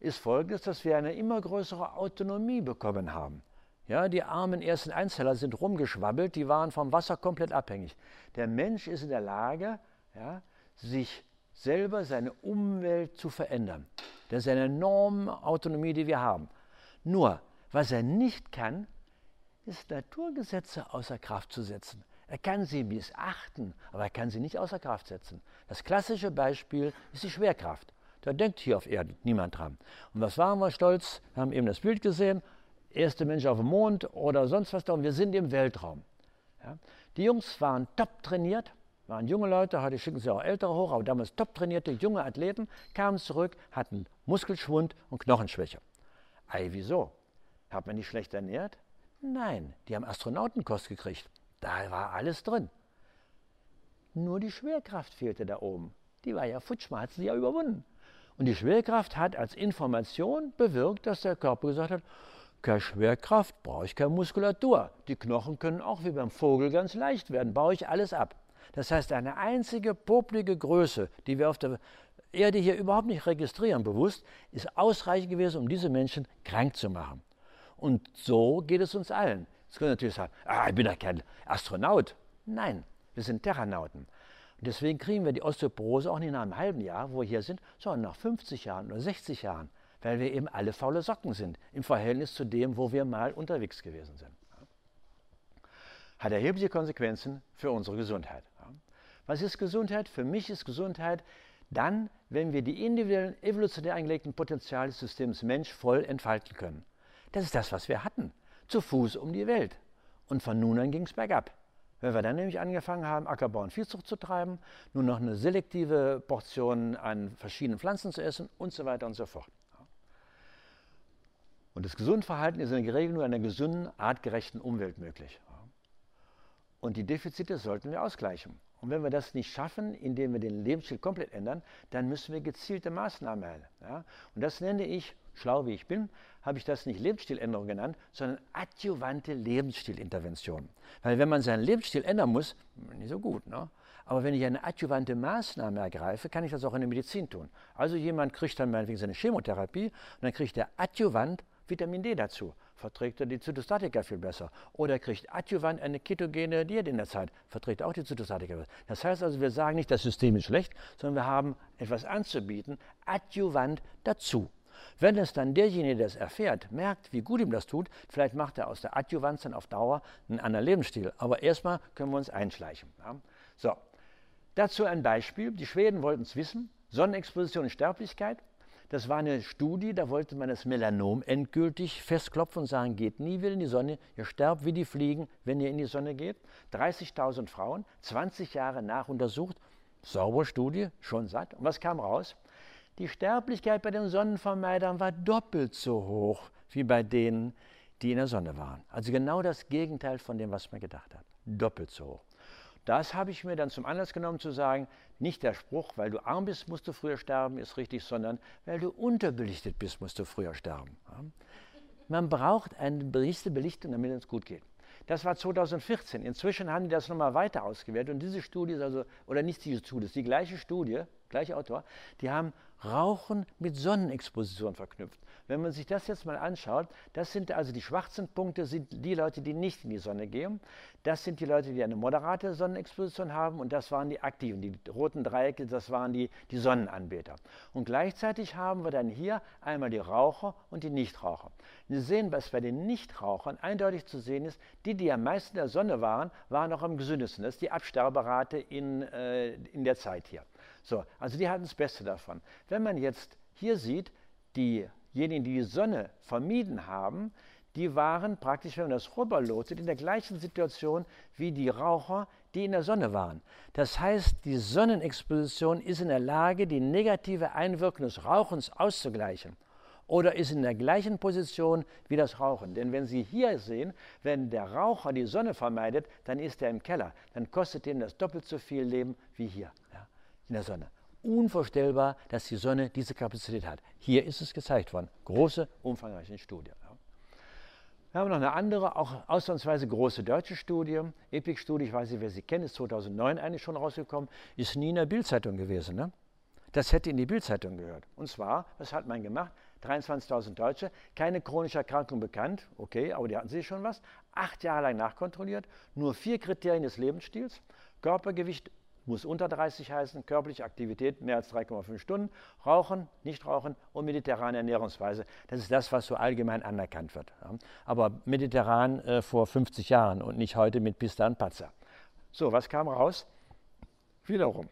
ist folgendes, dass wir eine immer größere Autonomie bekommen haben. Ja, die armen ersten Einzeller sind rumgeschwabbelt, die waren vom Wasser komplett abhängig. Der Mensch ist in der Lage, ja, sich selber seine Umwelt zu verändern. Das ist eine enorme Autonomie, die wir haben. Nur, was er nicht kann, ist Naturgesetze außer Kraft zu setzen. Er kann sie missachten, aber er kann sie nicht außer Kraft setzen. Das klassische Beispiel ist die Schwerkraft. Da denkt hier auf Erden niemand dran. Und was waren wir stolz? Wir haben eben das Bild gesehen, erste Mensch auf dem Mond oder sonst was da und wir sind im Weltraum. Ja? Die Jungs waren top trainiert, waren junge Leute, heute schicken sie auch ältere hoch, aber damals top trainierte junge Athleten, kamen zurück, hatten Muskelschwund und Knochenschwäche. Ei, wieso? Hat man die schlecht ernährt? Nein, die haben Astronautenkost gekriegt. Da war alles drin. Nur die Schwerkraft fehlte da oben. Die war ja futsch, man hat sie ja überwunden. Und die Schwerkraft hat als Information bewirkt, dass der Körper gesagt hat, keine Schwerkraft, brauche ich keine Muskulatur. Die Knochen können auch wie beim Vogel ganz leicht werden, baue ich alles ab. Das heißt, eine einzige poplige Größe, die wir auf der Erde hier überhaupt nicht registrieren, bewusst, ist ausreichend gewesen, um diese Menschen krank zu machen. Und so geht es uns allen. Jetzt können wir natürlich sagen, ah, ich bin ja kein Astronaut. Nein, wir sind Terranauten. Und deswegen kriegen wir die Osteoporose auch nicht nach einem halben Jahr, wo wir hier sind, sondern nach 50 Jahren oder 60 Jahren, weil wir eben alle faule Socken sind im Verhältnis zu dem, wo wir mal unterwegs gewesen sind. Hat erhebliche Konsequenzen für unsere Gesundheit. Was ist Gesundheit? Für mich ist Gesundheit dann, wenn wir die individuellen, evolutionär eingelegten Potenziale des Systems Mensch voll entfalten können. Das ist das, was wir hatten. Zu Fuß um die Welt. Und von nun an ging es bergab. Wenn wir dann nämlich angefangen haben, Ackerbau und Viehzucht zu treiben, nur noch eine selektive Portion an verschiedenen Pflanzen zu essen und so weiter und so fort. Und das Gesundverhalten ist in der Regel nur in einer gesunden, artgerechten Umwelt möglich. Und die Defizite sollten wir ausgleichen. Und wenn wir das nicht schaffen, indem wir den Lebensstil komplett ändern, dann müssen wir gezielte Maßnahmen erhalten. Ja? Und das nenne ich, schlau wie ich bin, habe ich das nicht Lebensstiländerung genannt, sondern adjuvante Lebensstilintervention. Weil wenn man seinen Lebensstil ändern muss, nicht so gut. Ne? Aber wenn ich eine adjuvante Maßnahme ergreife, kann ich das auch in der Medizin tun. Also jemand kriegt dann meinetwegen seine Chemotherapie und dann kriegt er adjuvant Vitamin D dazu. Verträgt er die Zytostatika viel besser. Oder er kriegt adjuvant eine ketogene Diät in der Zeit. Verträgt auch die Zytostatika besser. Das heißt also, wir sagen nicht, das System ist schlecht, sondern wir haben etwas anzubieten, adjuvant dazu. Wenn es dann derjenige, der es erfährt, merkt, wie gut ihm das tut, vielleicht macht er aus der Adjuvanz dann auf Dauer einen anderen Lebensstil. Aber erstmal können wir uns einschleichen. Ja? So, dazu ein Beispiel. Die Schweden wollten es wissen. Sonnenexposition und Sterblichkeit. Das war eine Studie, da wollte man das Melanom endgültig festklopfen und sagen, geht nie wieder in die Sonne, ihr sterbt wie die Fliegen, wenn ihr in die Sonne geht. 30.000 Frauen, 20 Jahre nachuntersucht, saubere Studie, schon satt. Und was kam raus? Die Sterblichkeit bei den Sonnenvermeidern war doppelt so hoch wie bei denen, die in der Sonne waren. Also genau das Gegenteil von dem, was man gedacht hat. Doppelt so hoch. Das habe ich mir dann zum Anlass genommen zu sagen, nicht der Spruch, weil du arm bist, musst du früher sterben, ist richtig, sondern weil du unterbelichtet bist, musst du früher sterben. Man braucht eine berichte Belichtung, damit es gut geht. Das war 2014. Inzwischen haben die das nochmal weiter ausgewertet und diese Studie ist also, oder nicht diese Studie, ist die gleiche Studie, gleiche Autor, die haben Rauchen mit Sonnenexposition verknüpft. Wenn man sich das jetzt mal anschaut, das sind also die schwarzen Punkte, sind die Leute, die nicht in die Sonne gehen. Das sind die Leute, die eine moderate Sonnenexposition haben und das waren die aktiven. Die roten Dreiecke, das waren die, die Sonnenanbeter. Und gleichzeitig haben wir dann hier einmal die Raucher und die Nichtraucher. Wir sehen, was bei den Nichtrauchern eindeutig zu sehen ist, die, die am meisten in der Sonne waren, waren auch am gesündesten. Das ist die Absterberate in, äh, in der Zeit hier. So, also die hatten das Beste davon. Wenn man jetzt hier sieht, diejenigen, die die Sonne vermieden haben, die waren praktisch, wenn man das rüberlotet, in der gleichen Situation wie die Raucher, die in der Sonne waren. Das heißt, die Sonnenexposition ist in der Lage, die negative Einwirkung des Rauchens auszugleichen oder ist in der gleichen Position wie das Rauchen. Denn wenn Sie hier sehen, wenn der Raucher die Sonne vermeidet, dann ist er im Keller. Dann kostet ihm das doppelt so viel Leben wie hier in der Sonne. Unvorstellbar, dass die Sonne diese Kapazität hat. Hier ist es gezeigt worden. Große, umfangreiche Studie. Wir haben noch eine andere, auch ausnahmsweise große deutsche Studie. EPIC-Studie, ich weiß nicht, wer sie kennt, ist 2009 eigentlich schon rausgekommen, ist nie in der Bildzeitung gewesen. Ne? Das hätte in die Bildzeitung gehört. Und zwar, was hat man gemacht? 23.000 Deutsche, keine chronische Erkrankung bekannt, okay, aber die hatten sie schon was. Acht Jahre lang nachkontrolliert, nur vier Kriterien des Lebensstils: Körpergewicht muss unter 30 heißen, körperliche Aktivität mehr als 3,5 Stunden, Rauchen, Nichtrauchen und mediterrane Ernährungsweise. Das ist das, was so allgemein anerkannt wird. Aber mediterran äh, vor 50 Jahren und nicht heute mit Pista und Patzer. So, was kam raus? Wiederum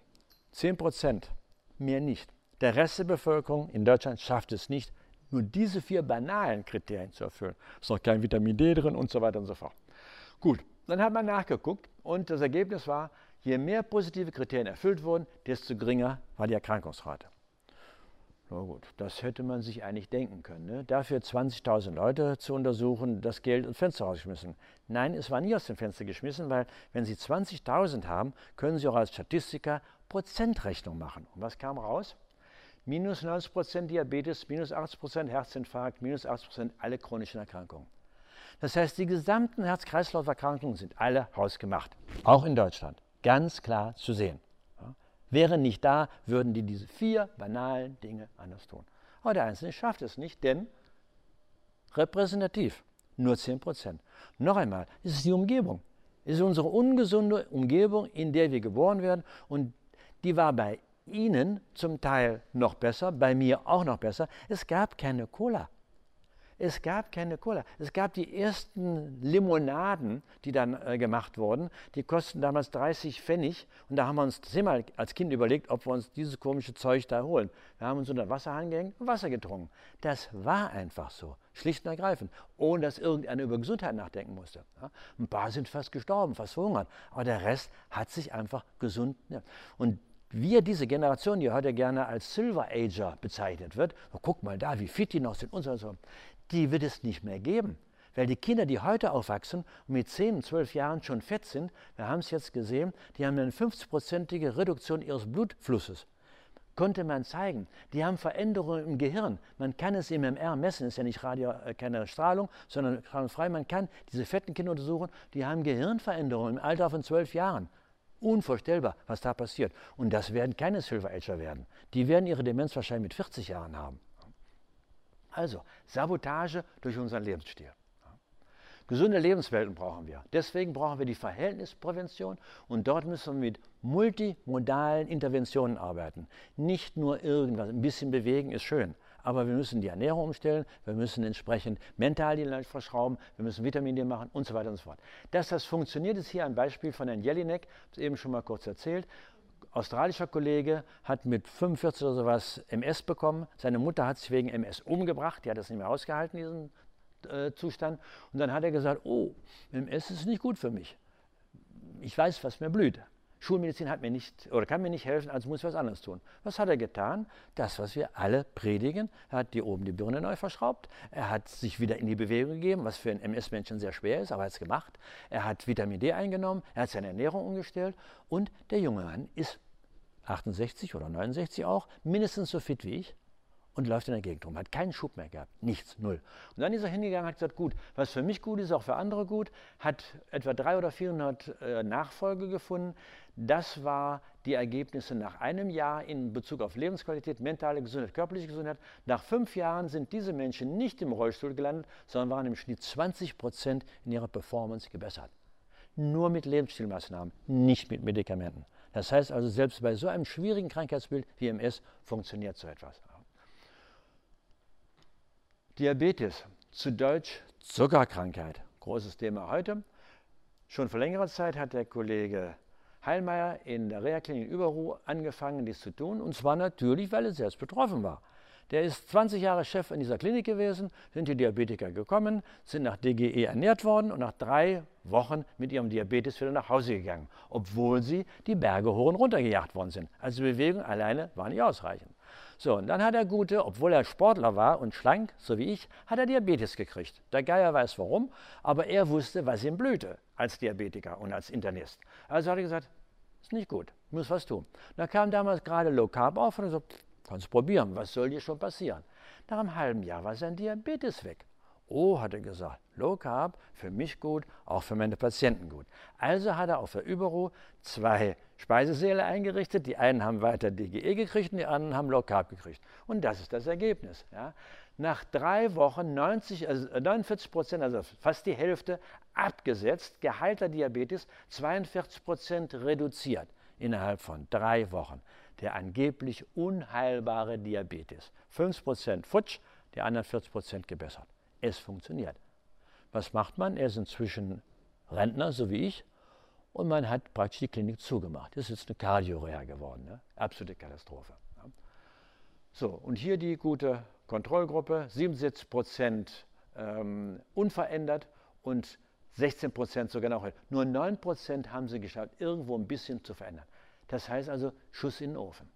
10 Prozent, mehr nicht. Der Rest der Bevölkerung in Deutschland schafft es nicht, nur diese vier banalen Kriterien zu erfüllen. Es ist noch kein Vitamin D drin und so weiter und so fort. Gut, dann hat man nachgeguckt und das Ergebnis war, Je mehr positive Kriterien erfüllt wurden, desto geringer war die Erkrankungsrate. Na gut, das hätte man sich eigentlich denken können. Ne? Dafür 20.000 Leute zu untersuchen, das Geld ins Fenster rausgeschmissen. Nein, es war nie aus dem Fenster geschmissen, weil wenn Sie 20.000 haben, können Sie auch als Statistiker Prozentrechnung machen. Und was kam raus? Minus 90% Diabetes, minus 80% Herzinfarkt, minus 80% alle chronischen Erkrankungen. Das heißt, die gesamten Herz-Kreislauf-Erkrankungen sind alle hausgemacht, auch in Deutschland ganz klar zu sehen. Ja? Wäre nicht da, würden die diese vier banalen Dinge anders tun. Aber der Einzelne schafft es nicht, denn repräsentativ, nur 10 Prozent. Noch einmal, es ist die Umgebung. Es ist unsere ungesunde Umgebung, in der wir geboren werden und die war bei Ihnen zum Teil noch besser, bei mir auch noch besser. Es gab keine Cola. Es gab keine Cola. Es gab die ersten Limonaden, die dann äh, gemacht wurden. Die kosten damals 30 Pfennig. Und da haben wir uns zehnmal als Kind überlegt, ob wir uns dieses komische Zeug da holen. Wir haben uns unter Wasserhahn gehängt und Wasser getrunken. Das war einfach so. Schlicht und ergreifend. Ohne dass irgendeiner über Gesundheit nachdenken musste. Ja? Ein paar sind fast gestorben, fast verhungert. Aber der Rest hat sich einfach gesund. Ja. Und wir, diese Generation, die heute gerne als Silver Ager bezeichnet wird, oh, guck mal da, wie fit die noch sind und so, so die wird es nicht mehr geben. Weil die Kinder, die heute aufwachsen und mit 10, 12 Jahren schon fett sind, wir haben es jetzt gesehen, die haben eine 50-prozentige Reduktion ihres Blutflusses. Konnte man zeigen. Die haben Veränderungen im Gehirn. Man kann es im MR messen, ist ja nicht Radio, äh, keine Strahlung, sondern frei. Man kann diese fetten Kinder untersuchen, die haben Gehirnveränderungen im Alter von 12 Jahren. Unvorstellbar, was da passiert. Und das werden keine Silver Ager werden. Die werden ihre Demenz wahrscheinlich mit 40 Jahren haben. Also, Sabotage durch unseren Lebensstil. Gesunde Lebenswelten brauchen wir. Deswegen brauchen wir die Verhältnisprävention und dort müssen wir mit multimodalen Interventionen arbeiten. Nicht nur irgendwas, ein bisschen bewegen ist schön, aber wir müssen die Ernährung umstellen, wir müssen entsprechend mental die verschrauben, wir müssen Vitamin D machen und so weiter und so fort. Dass das funktioniert, ist hier ein Beispiel von Herrn Jelinek, das eben schon mal kurz erzählt. Australischer Kollege hat mit 45 oder sowas MS bekommen. Seine Mutter hat sich wegen MS umgebracht, die hat das nicht mehr ausgehalten, diesen äh, Zustand. Und dann hat er gesagt, oh, MS ist nicht gut für mich. Ich weiß, was mir blüht. Schulmedizin hat mir nicht oder kann mir nicht helfen, also muss ich was anderes tun. Was hat er getan? Das, was wir alle predigen. Er hat hier oben die Birne neu verschraubt. Er hat sich wieder in die Bewegung gegeben, was für einen MS-Menschen sehr schwer ist, aber er hat es gemacht. Er hat Vitamin D eingenommen. Er hat seine Ernährung umgestellt. Und der junge Mann ist 68 oder 69 auch, mindestens so fit wie ich und läuft in der Gegend rum, hat keinen Schub mehr gehabt, nichts, null. Und dann ist er hingegangen, hat gesagt, gut, was für mich gut ist, auch für andere gut, hat etwa 300 oder 400 äh, Nachfolge gefunden. Das war die Ergebnisse nach einem Jahr in Bezug auf Lebensqualität, mentale Gesundheit, körperliche Gesundheit. Nach fünf Jahren sind diese Menschen nicht im Rollstuhl gelandet, sondern waren im Schnitt 20 Prozent in ihrer Performance gebessert. Nur mit Lebensstilmaßnahmen, nicht mit Medikamenten. Das heißt also, selbst bei so einem schwierigen Krankheitsbild wie MS funktioniert so etwas. Diabetes, zu Deutsch Zuckerkrankheit, großes Thema heute. Schon vor längerer Zeit hat der Kollege Heilmeier in der Reha-Klinik Überruh angefangen, dies zu tun, und zwar natürlich, weil er selbst betroffen war. Der ist 20 Jahre Chef in dieser Klinik gewesen, sind die Diabetiker gekommen, sind nach DGE ernährt worden und nach drei Wochen mit ihrem Diabetes wieder nach Hause gegangen, obwohl sie die Berge hoch und runter gejagt worden sind. Also Bewegung alleine war nicht ausreichend. So, und dann hat der Gute, obwohl er Sportler war und schlank, so wie ich, hat er Diabetes gekriegt. Der Geier weiß warum, aber er wusste, was ihm blühte als Diabetiker und als Internist. Also hat er gesagt, ist nicht gut, muss was tun. Da kam damals gerade Low Carb auf und so, kannst probieren, was soll dir schon passieren? Nach einem halben Jahr war sein Diabetes weg. Oh, hat er gesagt, Low Carb, für mich gut, auch für meine Patienten gut. Also hat er auf der Überruh zwei Speisesäle eingerichtet. Die einen haben weiter DGE gekriegt und die anderen haben Low Carb gekriegt. Und das ist das Ergebnis. Ja. Nach drei Wochen 90, also 49 Prozent, also fast die Hälfte, abgesetzt, geheilter Diabetes, 42 Prozent reduziert innerhalb von drei Wochen. Der angeblich unheilbare Diabetes. 5 Prozent futsch, die anderen 40 Prozent gebessert. Es funktioniert. Was macht man? Er ist inzwischen Rentner, so wie ich, und man hat praktisch die Klinik zugemacht. Das ist jetzt eine Kardioreha geworden. Ne? Absolute Katastrophe. Ja. So, und hier die gute Kontrollgruppe, 77 Prozent ähm, unverändert und 16 Prozent sogar noch. Nur 9 Prozent haben sie geschafft, irgendwo ein bisschen zu verändern. Das heißt also Schuss in den Ofen.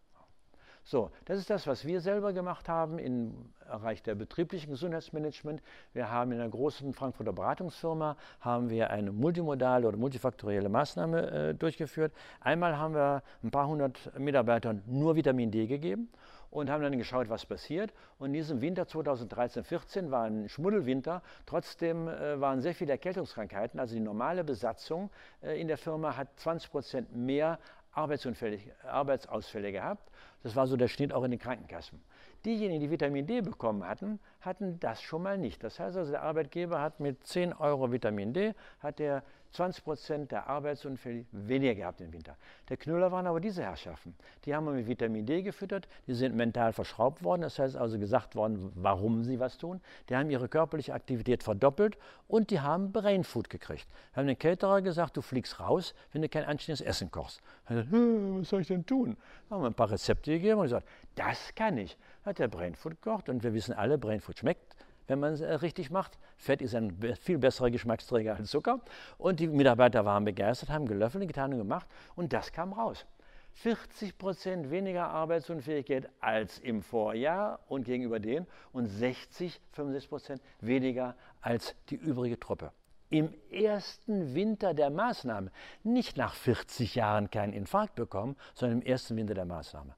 So, das ist das, was wir selber gemacht haben im Bereich der betrieblichen Gesundheitsmanagement. Wir haben in einer großen Frankfurter Beratungsfirma haben wir eine multimodale oder multifaktorielle Maßnahme äh, durchgeführt. Einmal haben wir ein paar hundert Mitarbeitern nur Vitamin D gegeben und haben dann geschaut, was passiert. Und in diesem Winter 2013-14 war ein Schmuddelwinter. Trotzdem äh, waren sehr viele Erkältungskrankheiten. Also die normale Besatzung äh, in der Firma hat 20 Prozent mehr Arbeitsausfälle gehabt. Das war so der Schnitt auch in den Krankenkassen. Diejenigen, die Vitamin D bekommen hatten, hatten das schon mal nicht. Das heißt also, der Arbeitgeber hat mit 10 Euro Vitamin D, hat er 20 Prozent der Arbeitsunfälle weniger gehabt im Winter. Der Knüller waren aber diese Herrschaften. Die haben mit Vitamin D gefüttert, die sind mental verschraubt worden, das heißt also gesagt worden, warum sie was tun. Die haben ihre körperliche Aktivität verdoppelt und die haben Brain Food gekriegt. Wir haben den Caterer gesagt, du fliegst raus, wenn du kein anständiges Essen kochst. Gesagt, was soll ich denn tun? Haben wir ein paar Rezepte gegeben und gesagt, das kann ich. Hat der Brain Food gekocht und wir wissen alle, Brain Food schmeckt wenn man es äh, richtig macht. Fett ist ein viel besserer Geschmacksträger als Zucker. Und die Mitarbeiter waren begeistert, haben gelöffelt, getan und gemacht. Und das kam raus. 40 Prozent weniger Arbeitsunfähigkeit als im Vorjahr und gegenüber denen und 60, 65 Prozent weniger als die übrige Truppe. Im ersten Winter der Maßnahme, nicht nach 40 Jahren keinen Infarkt bekommen, sondern im ersten Winter der Maßnahme.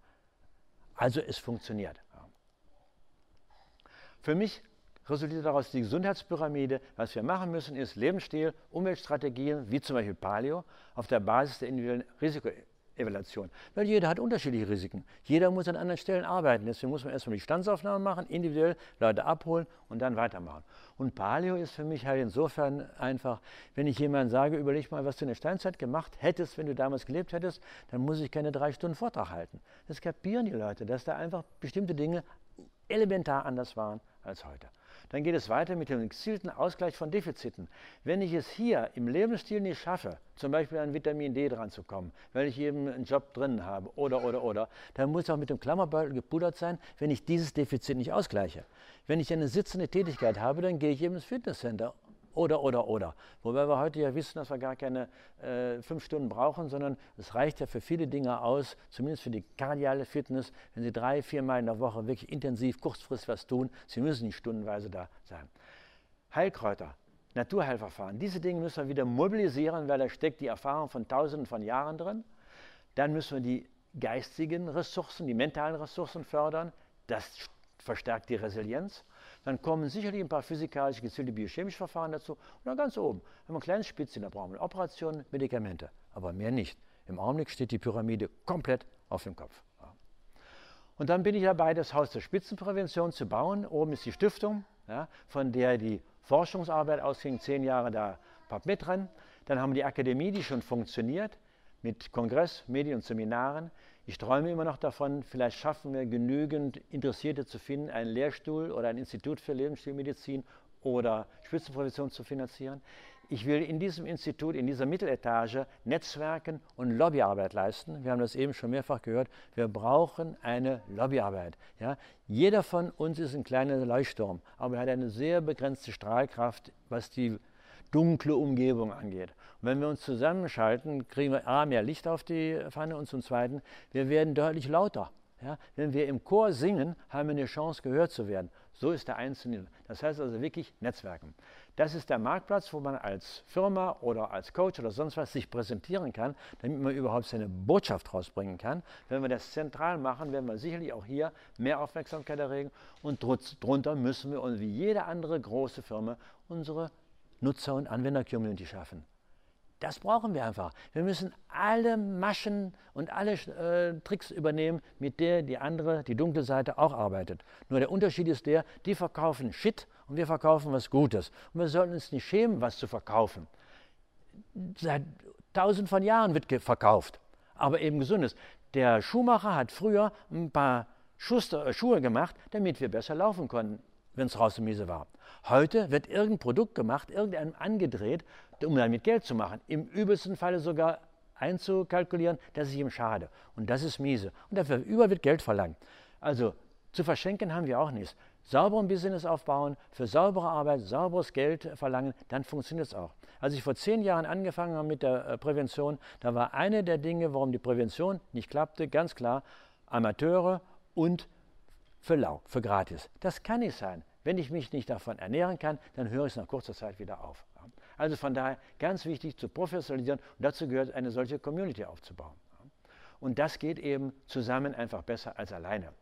Also es funktioniert. Für mich resultiert daraus die Gesundheitspyramide. Was wir machen müssen, ist Lebensstil, Umweltstrategien, wie zum Beispiel Paleo, auf der Basis der individuellen Risikoevaluation. Weil jeder hat unterschiedliche Risiken. Jeder muss an anderen Stellen arbeiten. Deswegen muss man erstmal die Standsaufnahmen machen, individuell Leute abholen und dann weitermachen. Und Paleo ist für mich halt insofern einfach, wenn ich jemandem sage, überleg mal, was du in der Steinzeit gemacht hättest, wenn du damals gelebt hättest, dann muss ich keine drei Stunden Vortrag halten. Das kapieren die Leute, dass da einfach bestimmte Dinge elementar anders waren als heute. Dann geht es weiter mit dem gezielten Ausgleich von Defiziten. Wenn ich es hier im Lebensstil nicht schaffe, zum Beispiel an Vitamin D dran zu kommen, weil ich eben einen Job drin habe oder, oder, oder, dann muss auch mit dem Klammerbeutel gepudert sein, wenn ich dieses Defizit nicht ausgleiche. Wenn ich eine sitzende Tätigkeit habe, dann gehe ich eben ins Fitnesscenter oder, oder, oder. Wobei wir heute ja wissen, dass wir gar keine äh, fünf Stunden brauchen, sondern es reicht ja für viele Dinge aus, zumindest für die kardiale Fitness, wenn Sie drei, viermal in der Woche wirklich intensiv, kurzfristig was tun. Sie müssen nicht stundenweise da sein. Heilkräuter, Naturheilverfahren, diese Dinge müssen wir wieder mobilisieren, weil da steckt die Erfahrung von Tausenden von Jahren drin. Dann müssen wir die geistigen Ressourcen, die mentalen Ressourcen fördern. Das verstärkt die Resilienz. Dann kommen sicherlich ein paar physikalische, gezielte biochemische Verfahren dazu. Und dann ganz oben haben wir ein kleines Spitzchen, da brauchen wir Operationen, Medikamente, aber mehr nicht. Im Augenblick steht die Pyramide komplett auf dem Kopf. Und dann bin ich dabei, das Haus der Spitzenprävention zu bauen. Oben ist die Stiftung, ja, von der die Forschungsarbeit ausging, zehn Jahre da mit dran. Dann haben wir die Akademie, die schon funktioniert, mit Kongress, Medien und Seminaren. Ich träume immer noch davon, vielleicht schaffen wir genügend Interessierte zu finden, einen Lehrstuhl oder ein Institut für Lebensstilmedizin oder Spitzenprävention zu finanzieren. Ich will in diesem Institut, in dieser Mitteletage Netzwerken und Lobbyarbeit leisten. Wir haben das eben schon mehrfach gehört. Wir brauchen eine Lobbyarbeit. Ja? Jeder von uns ist ein kleiner Leuchtturm, aber er hat eine sehr begrenzte Strahlkraft, was die dunkle Umgebung angeht. Und wenn wir uns zusammenschalten, kriegen wir A, mehr Licht auf die Pfanne und zum Zweiten, wir werden deutlich lauter. Ja, wenn wir im Chor singen, haben wir eine Chance, gehört zu werden. So ist der Einzelne. Das heißt also wirklich Netzwerken. Das ist der Marktplatz, wo man als Firma oder als Coach oder sonst was sich präsentieren kann, damit man überhaupt seine Botschaft rausbringen kann. Wenn wir das zentral machen, werden wir sicherlich auch hier mehr Aufmerksamkeit erregen. Und drunter müssen wir, und wie jede andere große Firma, unsere Nutzer- und Anwender-Community schaffen. Das brauchen wir einfach. Wir müssen alle Maschen und alle äh, Tricks übernehmen, mit der die andere, die dunkle Seite auch arbeitet. Nur der Unterschied ist der, die verkaufen Shit und wir verkaufen was Gutes. Und wir sollten uns nicht schämen, was zu verkaufen. Seit tausend von Jahren wird verkauft, aber eben gesundes. Der Schuhmacher hat früher ein paar Schuster, äh, Schuhe gemacht, damit wir besser laufen konnten wenn es raus miese war. Heute wird irgendein Produkt gemacht, irgendeinem angedreht, um damit Geld zu machen. Im übelsten Falle sogar einzukalkulieren, dass ich ihm schade. Und das ist miese. Und dafür über wird Geld verlangt. Also zu verschenken haben wir auch nichts. Sauberen Business aufbauen, für saubere Arbeit, sauberes Geld verlangen, dann funktioniert es auch. Als ich vor zehn Jahren angefangen habe mit der äh, Prävention, da war eine der Dinge, warum die Prävention nicht klappte, ganz klar Amateure und für lau, für gratis. Das kann nicht sein. Wenn ich mich nicht davon ernähren kann, dann höre ich es nach kurzer Zeit wieder auf. Also von daher ganz wichtig zu professionalisieren und dazu gehört eine solche Community aufzubauen. Und das geht eben zusammen einfach besser als alleine.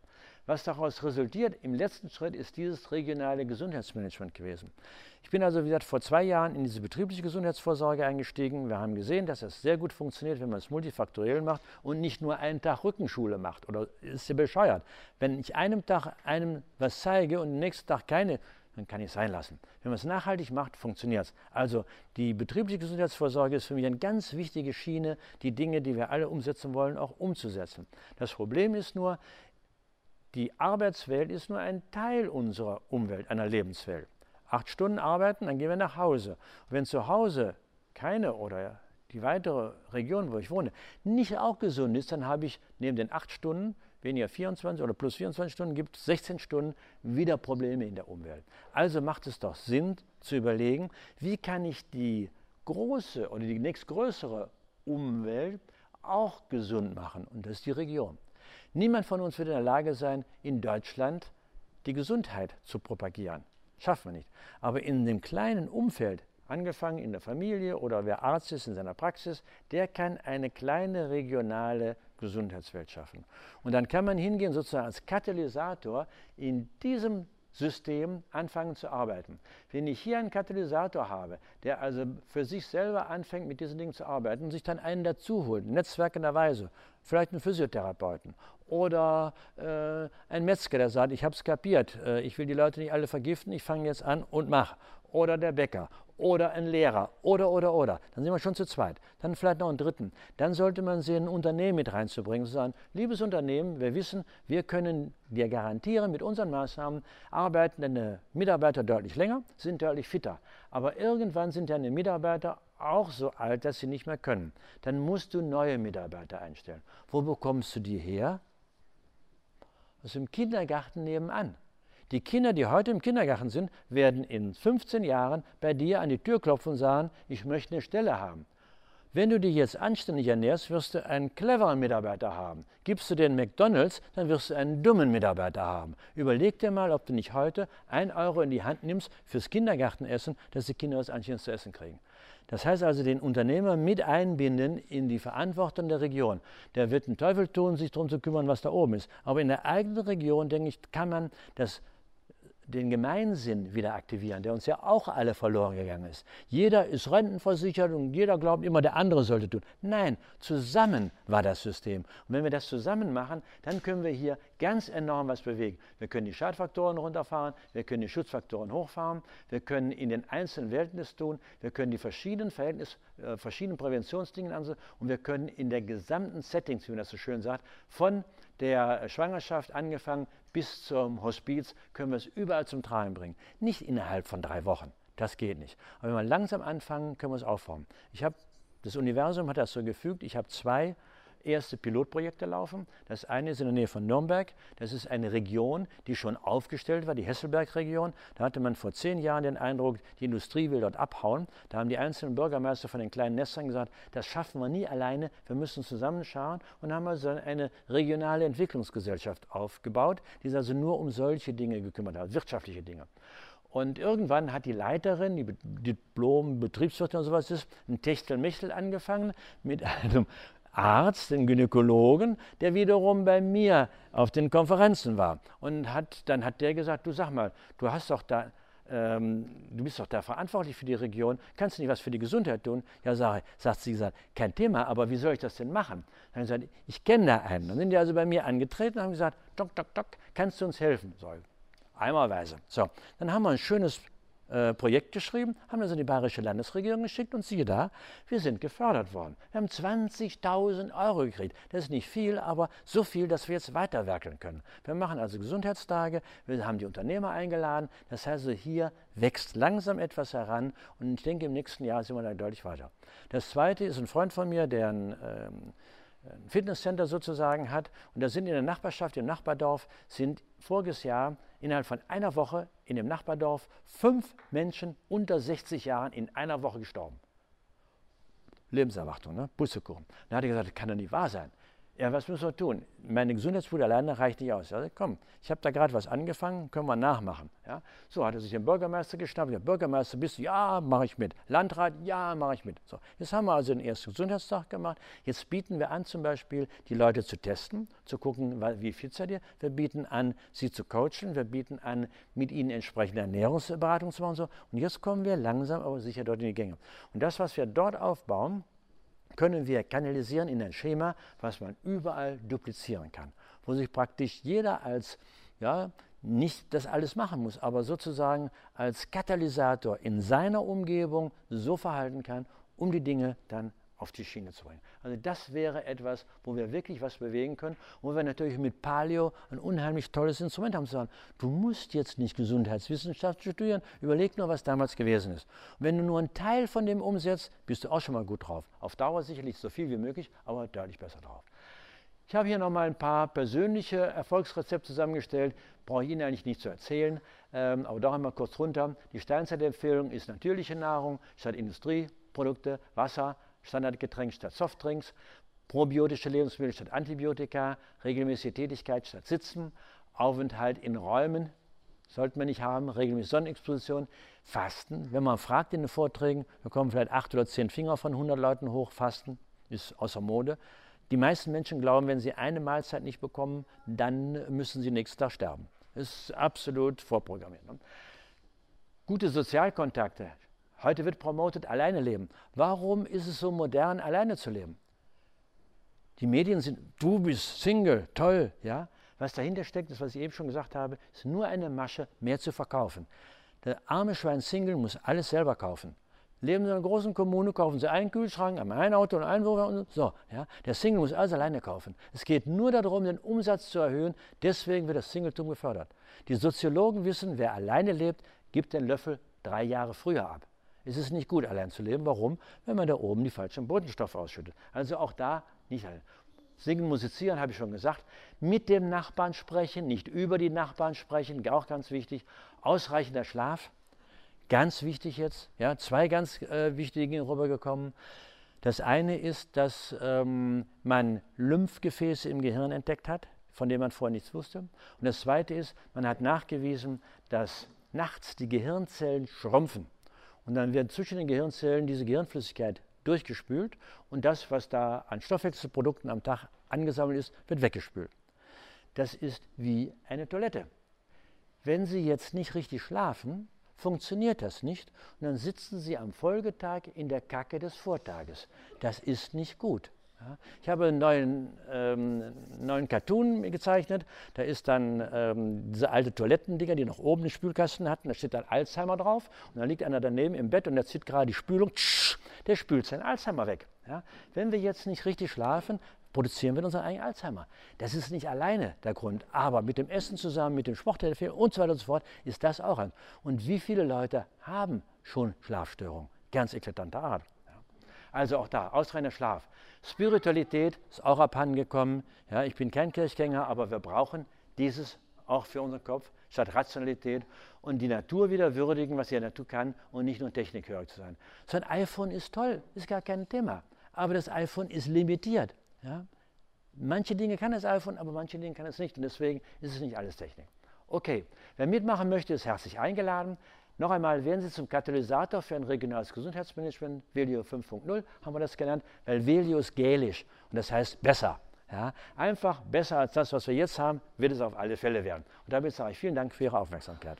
Was daraus resultiert im letzten Schritt ist dieses regionale Gesundheitsmanagement gewesen. Ich bin also, wie gesagt, vor zwei Jahren in diese betriebliche Gesundheitsvorsorge eingestiegen. Wir haben gesehen, dass es sehr gut funktioniert, wenn man es multifaktoriell macht und nicht nur einen Tag Rückenschule macht. Oder ist ja bescheuert. Wenn ich einem Tag einem was zeige und am nächsten Tag keine, dann kann ich es sein lassen. Wenn man es nachhaltig macht, funktioniert es. Also die betriebliche Gesundheitsvorsorge ist für mich eine ganz wichtige Schiene, die Dinge, die wir alle umsetzen wollen, auch umzusetzen. Das Problem ist nur, die Arbeitswelt ist nur ein Teil unserer Umwelt, einer Lebenswelt. Acht Stunden arbeiten, dann gehen wir nach Hause. Und wenn zu Hause keine oder die weitere Region, wo ich wohne, nicht auch gesund ist, dann habe ich neben den acht Stunden, weniger 24 oder plus 24 Stunden, gibt 16 Stunden wieder Probleme in der Umwelt. Also macht es doch Sinn zu überlegen, wie kann ich die große oder die nächstgrößere Umwelt auch gesund machen. Und das ist die Region. Niemand von uns wird in der Lage sein, in Deutschland die Gesundheit zu propagieren. Schaffen wir nicht. Aber in dem kleinen Umfeld, angefangen in der Familie oder wer Arzt ist in seiner Praxis, der kann eine kleine regionale Gesundheitswelt schaffen. Und dann kann man hingehen, sozusagen als Katalysator in diesem System anfangen zu arbeiten. Wenn ich hier einen Katalysator habe, der also für sich selber anfängt, mit diesen Dingen zu arbeiten und sich dann einen dazu holt, netzwerkenderweise, vielleicht einen Physiotherapeuten oder äh, ein Metzger, der sagt, ich habe es kapiert, äh, ich will die Leute nicht alle vergiften, ich fange jetzt an und mache. Oder der Bäcker oder ein Lehrer oder, oder, oder. Dann sind wir schon zu zweit. Dann vielleicht noch einen dritten. Dann sollte man sehen, ein Unternehmen mit reinzubringen, zu sagen, liebes Unternehmen, wir wissen, wir können dir garantieren, mit unseren Maßnahmen arbeiten deine Mitarbeiter deutlich länger, sind deutlich fitter. Aber irgendwann sind deine Mitarbeiter auch so alt, dass sie nicht mehr können. Dann musst du neue Mitarbeiter einstellen. Wo bekommst du die her? Aus dem Kindergarten nebenan. Die Kinder, die heute im Kindergarten sind, werden in 15 Jahren bei dir an die Tür klopfen und sagen, ich möchte eine Stelle haben. Wenn du dich jetzt anständig ernährst, wirst du einen cleveren Mitarbeiter haben. Gibst du den McDonalds, dann wirst du einen dummen Mitarbeiter haben. Überleg dir mal, ob du nicht heute ein Euro in die Hand nimmst fürs Kindergartenessen, dass die Kinder was Anständiges zu essen kriegen. Das heißt also, den Unternehmer mit einbinden in die Verantwortung der Region. Der wird einen Teufel tun, sich darum zu kümmern, was da oben ist. Aber in der eigenen Region, denke ich, kann man das den Gemeinsinn wieder aktivieren, der uns ja auch alle verloren gegangen ist. Jeder ist rentenversichert und jeder glaubt immer, der andere sollte tun. Nein, zusammen war das System. Und wenn wir das zusammen machen, dann können wir hier ganz enorm was bewegen. Wir können die Schadfaktoren runterfahren, wir können die Schutzfaktoren hochfahren, wir können in den einzelnen Welten das tun, wir können die verschiedenen Verhältnis, äh, verschiedenen Präventionsdingen ansehen und wir können in der gesamten Settings, wie man das so schön sagt, von der Schwangerschaft angefangen bis zum Hospiz, können wir es überall zum Tragen bringen. Nicht innerhalb von drei Wochen, das geht nicht. Aber wenn wir langsam anfangen, können wir es aufformen. Ich habe, das Universum hat das so gefügt, ich habe zwei erste Pilotprojekte laufen. Das eine ist in der Nähe von Nürnberg. Das ist eine Region, die schon aufgestellt war, die Hesselberg-Region. Da hatte man vor zehn Jahren den Eindruck, die Industrie will dort abhauen. Da haben die einzelnen Bürgermeister von den kleinen Nestern gesagt, das schaffen wir nie alleine, wir müssen zusammenschauen und haben also eine regionale Entwicklungsgesellschaft aufgebaut, die sich also nur um solche Dinge gekümmert hat, wirtschaftliche Dinge. Und irgendwann hat die Leiterin, die Diplom-Betriebswirtin oder sowas ist, ein Techtelmechtel angefangen mit einem Arzt, den Gynäkologen, der wiederum bei mir auf den Konferenzen war. Und hat, dann hat der gesagt, du sag mal, du hast doch da, ähm, du bist doch da verantwortlich für die Region, kannst du nicht was für die Gesundheit tun? Ja, sag, sagt sie gesagt, kein Thema, aber wie soll ich das denn machen? Dann habe ich gesagt, ich kenne da einen. Dann sind die also bei mir angetreten und haben gesagt, doc, doc, doc, kannst du uns helfen? So, einmalweise. So, dann haben wir ein schönes äh, Projekt geschrieben, haben das in die bayerische Landesregierung geschickt und siehe da, wir sind gefördert worden. Wir haben 20.000 Euro gekriegt. Das ist nicht viel, aber so viel, dass wir jetzt weiterwerkeln können. Wir machen also Gesundheitstage, wir haben die Unternehmer eingeladen. Das heißt, also hier wächst langsam etwas heran und ich denke, im nächsten Jahr sind wir da deutlich weiter. Das zweite ist ein Freund von mir, der ein ähm, ein Fitnesscenter sozusagen hat. Und da sind in der Nachbarschaft, im Nachbardorf, sind voriges Jahr innerhalb von einer Woche in dem Nachbardorf fünf Menschen unter 60 Jahren in einer Woche gestorben. Lebenserwartung, ne? Bussekuchen. Dann hat er gesagt, das kann doch nicht wahr sein. Ja, was müssen wir tun? Meine Gesundheitsspur alleine reicht nicht aus. Also, komm, ich habe da gerade was angefangen, können wir nachmachen. Ja? So hat er sich den Bürgermeister geschnappt. Der Bürgermeister bist du? Ja, mache ich mit. Landrat? Ja, mache ich mit. So, jetzt haben wir also den ersten Gesundheitstag gemacht. Jetzt bieten wir an, zum Beispiel die Leute zu testen, zu gucken, wie fit seid ihr. Wir bieten an, sie zu coachen. Wir bieten an, mit ihnen entsprechende Ernährungsberatung zu machen. So. Und jetzt kommen wir langsam aber sicher dort in die Gänge. Und das, was wir dort aufbauen, können wir kanalisieren in ein Schema, was man überall duplizieren kann, wo sich praktisch jeder als, ja, nicht das alles machen muss, aber sozusagen als Katalysator in seiner Umgebung so verhalten kann, um die Dinge dann auf die Schiene zu bringen. Also das wäre etwas, wo wir wirklich was bewegen können wo wir natürlich mit Paleo ein unheimlich tolles Instrument haben zu sagen, du musst jetzt nicht Gesundheitswissenschaft studieren, überleg nur, was damals gewesen ist. Und wenn du nur einen Teil von dem umsetzt, bist du auch schon mal gut drauf. Auf Dauer sicherlich so viel wie möglich, aber deutlich besser drauf. Ich habe hier noch mal ein paar persönliche Erfolgsrezepte zusammengestellt, brauche ich Ihnen eigentlich nicht zu erzählen, ähm, aber doch einmal kurz runter. Die Steinzeitempfehlung ist natürliche Nahrung statt Industrieprodukte, Wasser, Standardgetränk statt Softdrinks, probiotische Lebensmittel statt Antibiotika, regelmäßige Tätigkeit statt Sitzen, Aufenthalt in Räumen sollte man nicht haben, regelmäßige Sonnenexposition, Fasten. Wenn man fragt in den Vorträgen, da kommen vielleicht acht oder zehn Finger von 100 Leuten hoch, Fasten ist außer Mode. Die meisten Menschen glauben, wenn sie eine Mahlzeit nicht bekommen, dann müssen sie nächsten Tag sterben. Ist absolut vorprogrammiert. Gute Sozialkontakte. Heute wird promotet, alleine leben. Warum ist es so modern, alleine zu leben? Die Medien sind, du bist Single, toll, ja. Was dahinter steckt, ist, was ich eben schon gesagt habe, ist nur eine Masche, mehr zu verkaufen. Der arme Schwein Single muss alles selber kaufen. Leben Sie in einer großen Kommune, kaufen Sie einen Kühlschrank, ein Auto und einen Wohnwagen und so. Ja? Der Single muss alles alleine kaufen. Es geht nur darum, den Umsatz zu erhöhen. Deswegen wird das Singletum gefördert. Die Soziologen wissen, wer alleine lebt, gibt den Löffel drei Jahre früher ab. Es ist nicht gut, allein zu leben. Warum? Wenn man da oben die falschen Bodenstoffe ausschüttet. Also auch da nicht allein. Singen, musizieren, habe ich schon gesagt. Mit dem Nachbarn sprechen, nicht über die Nachbarn sprechen, auch ganz wichtig. Ausreichender Schlaf, ganz wichtig jetzt. Ja, zwei ganz äh, wichtige Dinge rübergekommen. Das eine ist, dass ähm, man Lymphgefäße im Gehirn entdeckt hat, von denen man vorher nichts wusste. Und das zweite ist, man hat nachgewiesen, dass nachts die Gehirnzellen schrumpfen. Und dann werden zwischen den Gehirnzellen diese Gehirnflüssigkeit durchgespült und das, was da an Stoffwechselprodukten am Tag angesammelt ist, wird weggespült. Das ist wie eine Toilette. Wenn Sie jetzt nicht richtig schlafen, funktioniert das nicht und dann sitzen Sie am Folgetag in der Kacke des Vortages. Das ist nicht gut. Ich habe einen neuen, ähm, neuen Cartoon gezeichnet. Da ist dann ähm, diese alte Toilettendinger, die noch oben den Spülkasten hatten. Da steht dann Alzheimer drauf. Und dann liegt einer daneben im Bett und der zieht gerade die Spülung. Tsch, der spült sein Alzheimer weg. Ja, wenn wir jetzt nicht richtig schlafen, produzieren wir unseren eigenen Alzheimer. Das ist nicht alleine der Grund, aber mit dem Essen zusammen, mit dem Sport und so weiter und so fort ist das auch ein. Und wie viele Leute haben schon Schlafstörungen? Ganz eklatanter Art. Also auch da, ausreichender Schlaf. Spiritualität ist auch abhandengekommen. Ja, ich bin kein Kirchgänger, aber wir brauchen dieses auch für unseren Kopf statt Rationalität und die Natur wieder würdigen, was die Natur kann und nicht nur technikhörig zu sein. So ein iPhone ist toll, ist gar kein Thema. Aber das iPhone ist limitiert. Ja? Manche Dinge kann das iPhone, aber manche Dinge kann es nicht und deswegen ist es nicht alles Technik. Okay, wer mitmachen möchte, ist herzlich eingeladen. Noch einmal werden Sie zum Katalysator für ein regionales Gesundheitsmanagement, Velio 5.0 haben wir das genannt, weil Velio ist gälisch und das heißt besser. Ja, einfach besser als das, was wir jetzt haben, wird es auf alle Fälle werden. Und damit sage ich vielen Dank für Ihre Aufmerksamkeit.